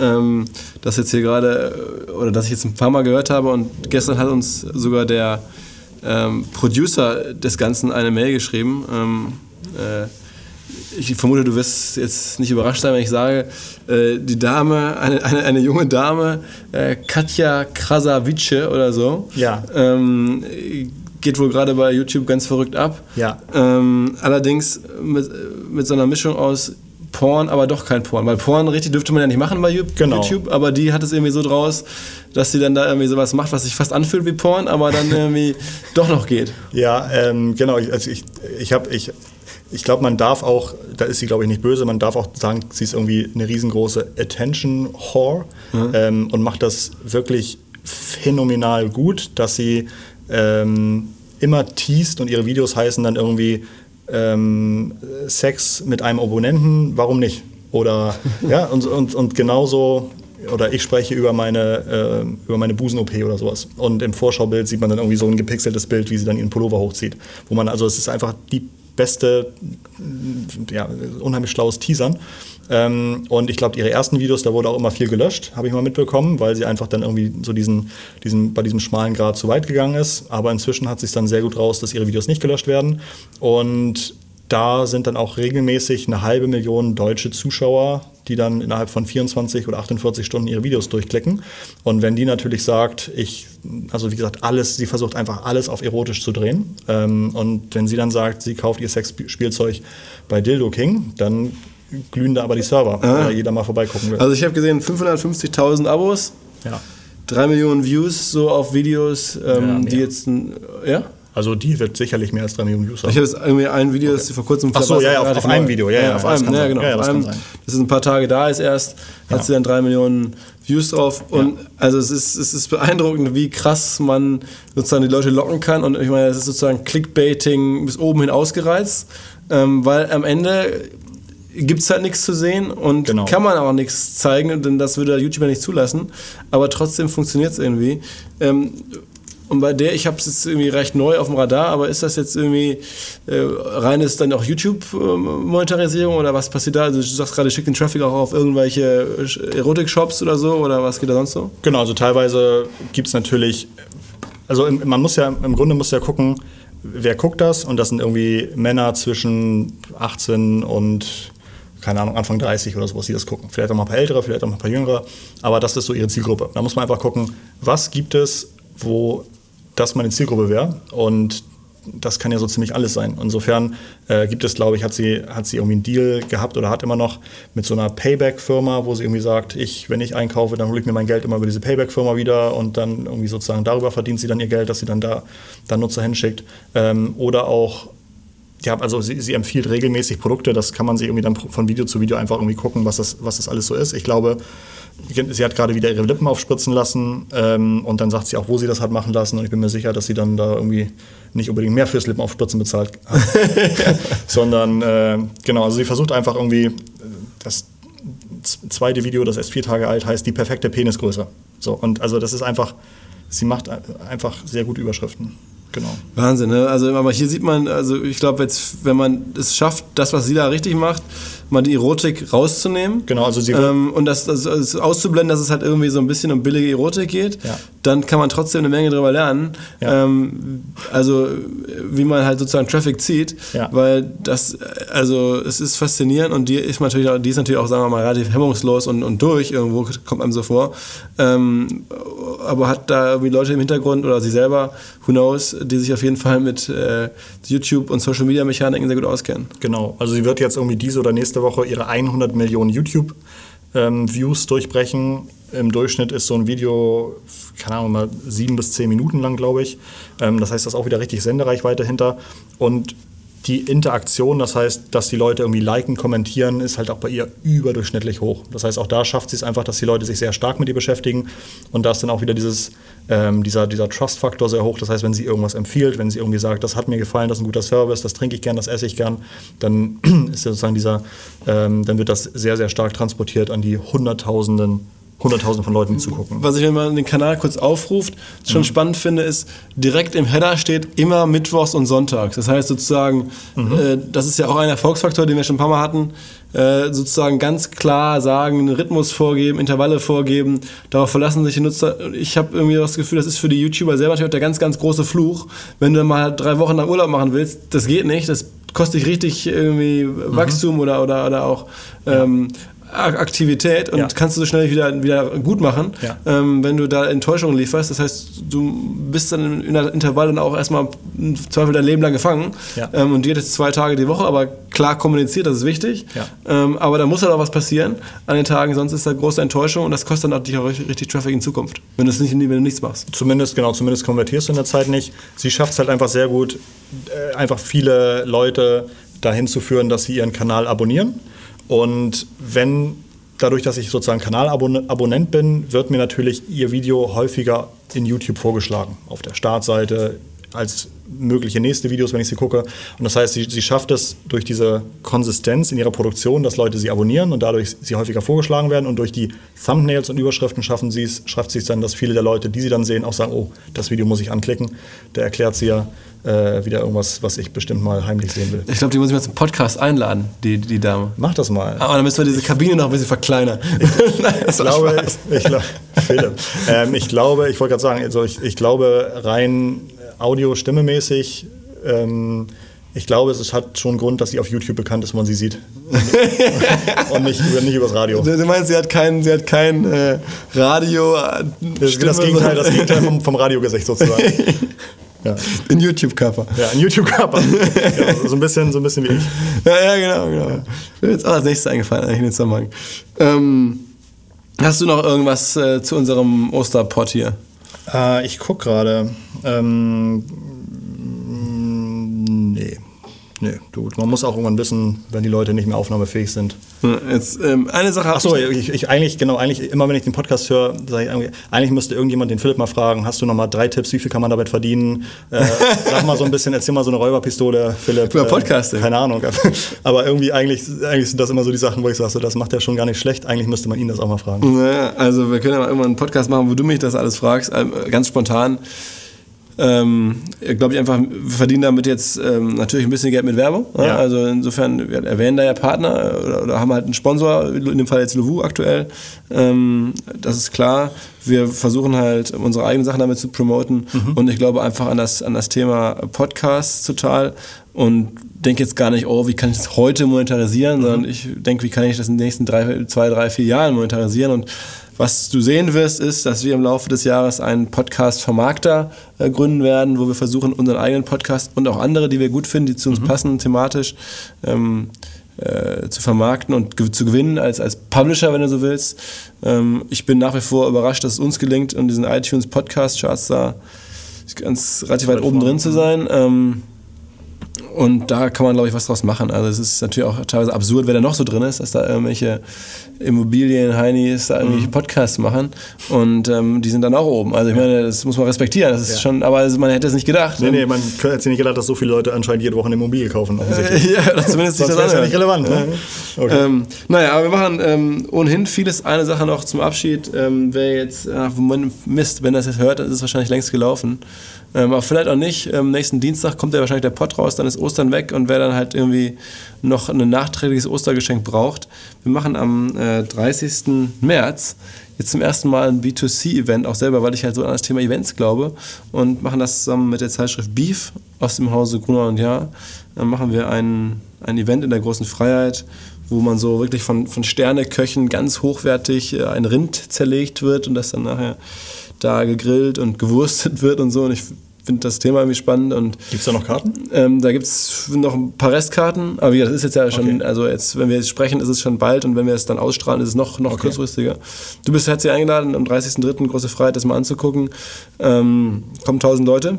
Ähm, das jetzt hier gerade, äh, oder das ich jetzt ein paar Mal gehört habe und gestern hat uns sogar der ähm, Producer des Ganzen eine Mail geschrieben. Ähm, äh, ich vermute, du wirst jetzt nicht überrascht sein, wenn ich sage, äh, die Dame, eine, eine, eine junge Dame, äh, Katja Krasavice oder so,
Ja.
ähm, geht wohl gerade bei YouTube ganz verrückt ab.
Ja.
Ähm, allerdings mit, mit so einer Mischung aus Porn, aber doch kein Porn. Weil Porn richtig dürfte man ja nicht machen bei
Genau.
YouTube, aber die hat es irgendwie so draus, dass sie dann da irgendwie sowas macht, was sich fast anfühlt wie Porn, aber dann [laughs] irgendwie doch noch geht.
Ja, ähm, genau. ich- Also ich, ich habe, ich, ich glaube, man darf auch, da ist sie, glaube ich, nicht böse, man darf auch sagen, sie ist irgendwie eine riesengroße Attention-Whore ähm, und macht das wirklich phänomenal gut, dass sie ähm, immer teast und ihre Videos heißen dann irgendwie ähm, Sex mit einem Abonnenten, warum nicht? Oder [laughs] ja, und, und, und genauso, oder ich spreche über meine, äh, über meine Busen-OP oder sowas. Und im Vorschaubild sieht man dann irgendwie so ein gepixeltes Bild, wie sie dann ihren Pullover hochzieht. Wo man, also es ist einfach die beste, ja, unheimlich schlaues Teasern. Ähm, und ich glaube, ihre ersten Videos, da wurde auch immer viel gelöscht, habe ich mal mitbekommen, weil sie einfach dann irgendwie so diesen, diesen, bei diesem schmalen Grad zu weit gegangen ist. Aber inzwischen hat sich dann sehr gut raus, dass ihre Videos nicht gelöscht werden. Und da sind dann auch regelmäßig eine halbe Million deutsche Zuschauer, die dann innerhalb von 24 oder 48 Stunden ihre Videos durchklicken. Und wenn die natürlich sagt, ich, also wie gesagt, alles, sie versucht einfach alles auf erotisch zu drehen. Ähm, und wenn sie dann sagt, sie kauft ihr Sexspielzeug bei Dildo King, dann glühen da aber die Server, weil jeder mal vorbeigucken will.
Also ich habe gesehen 550.000 Abos,
ja.
3 Millionen Views so auf Videos, ähm,
Ja,
die jetzt, ein- ja?
Also die wird sicherlich mehr als 3 Millionen Views
Ich
haben.
habe jetzt irgendwie ein Video, das vor kurzem
Ach so, ja, ja, auf- auf einem. Video, ja, ja,
auf
das
einem, ja, genau.
Ja, ja,
auf
das
einem, das ist ein paar Tage da ist erst, hat
Ja.
sie dann 3 Millionen Views drauf und also es ist, es ist beeindruckend, wie krass man sozusagen die Leute locken kann und ich meine, es ist sozusagen Clickbaiting bis oben hin ausgereizt, ähm, weil am Ende gibt es halt nichts zu sehen und
Genau.
kann man auch nichts zeigen, denn das würde der YouTuber nicht zulassen. Aber trotzdem funktioniert es irgendwie. Ähm, und bei der, ich habe es jetzt irgendwie recht neu auf dem Radar, aber ist das jetzt irgendwie äh, reines dann auch YouTube-Monetarisierung oder was passiert da? Also du sagst gerade, schickt den Traffic auch auf irgendwelche äh, Erotik-Shops oder so oder was geht da sonst so?
Genau, also teilweise gibt es natürlich, also man muss ja, im Grunde muss ja gucken, wer guckt das und das sind irgendwie Männer zwischen 18 und, keine Ahnung, Anfang 30 oder sowas, die das gucken. Vielleicht auch mal ein paar ältere, vielleicht auch mal ein paar jüngere, aber das ist so ihre Zielgruppe. Da muss man einfach gucken, was gibt es, wo das meine Zielgruppe wäre und das kann ja so ziemlich alles sein. Insofern äh, gibt es, glaube ich, hat sie, hat sie irgendwie einen Deal gehabt oder hat immer noch mit so einer Payback-Firma, wo sie irgendwie sagt, ich, wenn ich einkaufe, dann hole ich mir mein Geld immer über diese Payback-Firma wieder und dann irgendwie sozusagen darüber verdient sie dann ihr Geld, dass sie dann da dann Nutzer hinschickt. Ähm, oder auch ja, also sie, sie empfiehlt regelmäßig Produkte, das kann man sich irgendwie dann von Video zu Video einfach irgendwie gucken, was das, was das alles so ist. Ich glaube, sie hat gerade wieder ihre Lippen aufspritzen lassen ähm, und dann sagt sie auch, wo sie das hat machen lassen und ich bin mir sicher, dass sie dann da irgendwie nicht unbedingt mehr fürs Lippenaufspritzen bezahlt hat, [laughs] sondern äh, genau, also sie versucht einfach irgendwie, äh, das zweite Video, das erst vier Tage alt heißt, die perfekte Penisgröße. So, und also das ist einfach, sie macht ein- einfach sehr gute Überschriften. Genau.
Wahnsinn, ne? Also, aber hier sieht man, also ich glaube jetzt, wenn man es schafft, das, was sie da richtig macht, mal die Erotik rauszunehmen.
Genau, also sie
ähm, und das, das, das auszublenden, dass es halt irgendwie so ein bisschen um billige Erotik geht.
Ja.
Dann kann man trotzdem eine Menge darüber lernen.
Ja.
Ähm, also wie man halt sozusagen Traffic zieht,
Ja.
weil das, also es ist faszinierend und die ist natürlich auch, die ist natürlich auch, sagen wir mal, relativ hemmungslos und, und durch irgendwo, kommt einem so vor. Ähm, aber hat da irgendwie Leute im Hintergrund oder sie selber, who knows, die sich auf jeden Fall mit äh, YouTube und Social Media Mechaniken sehr gut auskennen.
Genau, also sie wird jetzt irgendwie diese oder nächste Woche ihre 100 Millionen YouTube-Views durchbrechen. Im Durchschnitt ist so ein Video, keine Ahnung, mal sieben bis zehn Minuten lang, glaube ich. Ähm, das heißt, da ist auch wieder richtig Sendereichweite hinter. Und die Interaktion, das heißt, dass die Leute irgendwie liken, kommentieren, ist halt auch bei ihr überdurchschnittlich hoch. Das heißt, auch da schafft sie es einfach, dass die Leute sich sehr stark mit ihr beschäftigen. Und da ist dann auch wieder dieses, ähm, dieser, dieser Trust-Faktor sehr hoch. Das heißt, wenn sie irgendwas empfiehlt, wenn sie irgendwie sagt, das hat mir gefallen, das ist ein guter Service, das trinke ich gern, das esse ich gern, dann [clears throat] ist sozusagen dieser, ähm, dann wird das sehr, sehr stark transportiert an die Hunderttausenden, Hunderttausende von Leuten, zugucken.
Was ich, wenn man den Kanal kurz aufruft, schon spannend finde, ist, direkt im Header steht immer Mittwochs und Sonntags. Das heißt sozusagen, äh, das ist ja auch ein Erfolgsfaktor, den wir schon ein paar Mal hatten, äh, sozusagen ganz klar sagen, einen Rhythmus vorgeben, Intervalle vorgeben, darauf verlassen sich die Nutzer. Ich habe irgendwie das Gefühl, das ist für die YouTuber selber natürlich auch der ganz, ganz große Fluch. Wenn du mal drei Wochen nach Urlaub machen willst, das geht nicht, das kostet dich richtig irgendwie Wachstum oder, oder, oder auch ähm, Aktivität und
Ja.
kannst du so schnell wieder, wieder gut machen,
Ja.
ähm, wenn du da Enttäuschungen lieferst. Das heißt, du bist dann in der Intervall dann auch erstmal im Zweifel dein Leben lang gefangen
Ja.
ähm, und geht jetzt zwei Tage die Woche, aber klar kommuniziert, das ist wichtig. Ähm, aber da muss halt auch was passieren an den Tagen, sonst ist da große Enttäuschung und das kostet dann natürlich auch richtig, richtig Traffic in Zukunft, wenn du es nicht, wenn du nichts machst.
Zumindest, genau, zumindest konvertierst du in der Zeit nicht. Sie schafft es halt einfach sehr gut, äh, einfach viele Leute dahin zu führen, dass sie ihren Kanal abonnieren. Und wenn dadurch, dass ich sozusagen Kanalabonnent bin, wird mir natürlich ihr Video häufiger in YouTube vorgeschlagen. Auf der Startseite, als mögliche nächste Videos, wenn ich sie gucke. Und das heißt, sie, sie schafft es durch diese Konsistenz in ihrer Produktion, dass Leute sie abonnieren und dadurch sie häufiger vorgeschlagen werden. Und durch die Thumbnails und Überschriften schaffen sie es, schafft sie es dann, dass viele der Leute, die sie dann sehen, auch sagen, oh, das Video muss ich anklicken. Da erklärt sie ja äh, wieder irgendwas, was ich bestimmt mal heimlich sehen will.
Ich glaube, die muss ich mal zum Podcast einladen, die, die Dame.
Mach das mal.
Aber dann müssen wir diese Kabine noch ein bisschen verkleinern. [laughs] Nein, das
Ich glaube,
Spaß.
ich, glaub, ähm, ich glaube, ich wollte gerade sagen, also ich, ich glaube rein audio-stimmemäßig, ähm, ich glaube, es hat schon einen Grund, dass sie auf YouTube bekannt ist, man sie sieht. [laughs] Und nicht, über- nicht übers Radio.
Du meinst, sie hat kein, sie hat kein äh, Radio. äh,
Das, das Gegenteil, das Gegenteil vom, vom Radiogesicht sozusagen. [laughs] Ja,
In YouTube-Cover.
ja ein YouTube-Körper. [laughs] Ja, so, ein bisschen, so ein bisschen wie ich.
Ja, ja, genau, genau. Mir ist jetzt auch als nächstes eingefallen, eigentlich in den Zusammenhang. Ähm, hast du noch irgendwas äh, zu unserem Osterpot hier?
Äh, ich gucke gerade. Ähm. Nee, du, man muss auch irgendwann wissen, wenn die Leute nicht mehr aufnahmefähig sind.
Jetzt, ähm, eine Sache
Achso,
ich-
ich, ich eigentlich, genau, eigentlich, immer wenn ich den Podcast höre, sage ich eigentlich müsste irgendjemand den Philipp mal fragen, hast du noch mal drei Tipps, wie viel kann man damit verdienen? Äh, [laughs] sag mal so ein bisschen, erzähl mal so eine Räuberpistole, Philipp.
Über Podcasting.
Äh, keine Ahnung. [laughs] Aber irgendwie, eigentlich, eigentlich sind das immer so die Sachen, wo ich sage, so, das macht er schon gar nicht schlecht, eigentlich müsste man ihn das auch mal fragen.
Naja, also wir können ja mal irgendwann einen Podcast machen, wo du mich das alles fragst, ähm, ganz spontan. Ähm, glaube ich einfach, wir verdienen damit jetzt ähm, natürlich ein bisschen Geld mit Werbung. Ja. Also insofern, wir erwähnen da ja Partner oder, oder haben halt einen Sponsor, in dem Fall jetzt Lovu aktuell. Ähm, das ist klar. Wir versuchen halt unsere eigenen Sachen damit zu promoten und ich glaube einfach an das, an das Thema Podcasts total und denke jetzt gar nicht, oh, wie kann ich das heute monetarisieren, sondern ich denke, wie kann ich das in den nächsten drei, zwei, drei, vier Jahren monetarisieren und was du sehen wirst, ist, dass wir im Laufe des Jahres einen Podcast-Vermarkter äh, gründen werden, wo wir versuchen, unseren eigenen Podcast und auch andere, die wir gut finden, die zu uns passen thematisch, ähm, äh, zu vermarkten und ge zu gewinnen als, als Publisher, wenn du so willst. Ähm, ich bin nach wie vor überrascht, dass es uns gelingt, in diesen iTunes-Podcast-Charts da ganz relativ weit oben drin zu sein. Ähm, und da kann man, glaube ich, was draus machen. Also es ist natürlich auch teilweise absurd, wer da noch so drin ist, dass da irgendwelche Immobilien-Heinis da irgendwelche Podcasts machen und ähm, die sind dann auch oben. Also ich meine, das muss man respektieren. Das ist
Ja.
schon, aber also man hätte es nicht gedacht.
Nee, nee, man hätte nicht gedacht, dass so viele Leute anscheinend jede Woche eine Immobilie kaufen. [laughs]
ja, oder zumindest sich
Sonst
das
es ja nicht relevant. Ne? Okay.
Ähm, naja, aber wir machen ähm, ohnehin vieles. Eine Sache noch zum Abschied. Ähm, wer jetzt, ach, Mist, wenn das jetzt hört, ist es wahrscheinlich längst gelaufen. Ähm, aber vielleicht auch nicht. Ähm, nächsten Dienstag kommt ja wahrscheinlich der Pott raus, dann ist Ostern weg und wer dann halt irgendwie noch ein nachträgliches Ostergeschenk braucht. Wir machen am äh, 30. März jetzt zum ersten Mal ein B2C-Event, auch selber, weil ich halt so an das Thema Events glaube und machen das zusammen mit der Zeitschrift Beef aus dem Hause Gruner und Ja. Dann machen wir ein, ein Event in der großen Freiheit, wo man so wirklich von, von Sterneköchen ganz hochwertig äh, ein Rind zerlegt wird und das dann nachher da gegrillt und gewurstet wird und so. Und ich finde das Thema irgendwie spannend.
Gibt es da noch Karten?
Ähm, da gibt es noch ein paar Restkarten, aber wie gesagt, das ist jetzt ja schon, okay. also jetzt, wenn wir jetzt sprechen, ist es schon bald und wenn wir es dann ausstrahlen, ist es noch, noch okay. kurzfristiger. Du bist herzlich eingeladen, am 30.03. große Freiheit, das mal anzugucken. Ähm, kommen 1000 Leute.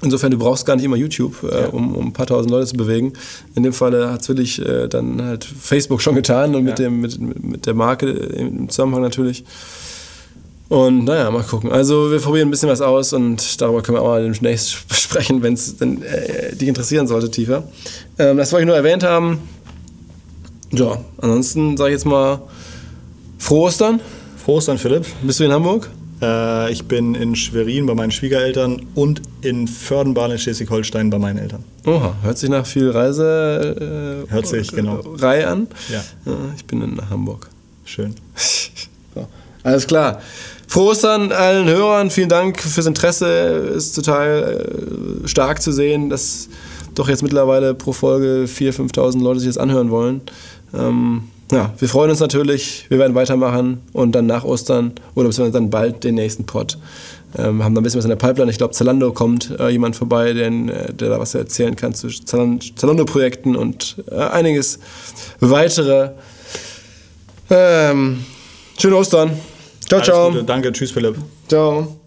Insofern, du brauchst gar nicht immer YouTube, äh, um, um, ein paar tausend Leute zu bewegen. In dem Fall hat es wirklich äh, dann halt Facebook schon getan und mit, dem, mit, mit der Marke im Zusammenhang natürlich. Und naja, mal gucken. Also wir probieren ein bisschen was aus und darüber können wir auch mal demnächst [laughs] sprechen, wenn es äh, dich interessieren sollte, tiefer. Ähm, das wollte ich nur erwähnt haben. Ja, ansonsten sage ich jetzt mal frohe Ostern.
Frohe Ostern, Philipp.
Bist du in Hamburg?
Äh, ich bin in Schwerin bei meinen Schwiegereltern und in Fördenbahn in Schleswig-Holstein bei meinen Eltern.
Oha, hört sich nach viel Reise
äh, hört sich, genau.
Reihe an.
Ja.
Ich bin in Hamburg.
Schön. [laughs]
so. Alles klar. Frohe Ostern allen Hörern. Vielen Dank fürs Interesse. Ist total äh, stark zu sehen, dass doch jetzt mittlerweile pro Folge 4.000, 5.000 Leute sich das anhören wollen. Ähm, ja, wir freuen uns natürlich. Wir werden weitermachen und dann nach Ostern oder beziehungsweise dann bald den nächsten Pod. Ähm, haben da ein bisschen was in der Pipeline. Ich glaube, Zalando kommt äh, jemand vorbei, der, äh, der da was erzählen kann zu Zalando-Projekten und äh, einiges weitere. Ähm, schöne Ostern. Ciao, ciao.
Danke, tschüss, Philipp.
Ciao.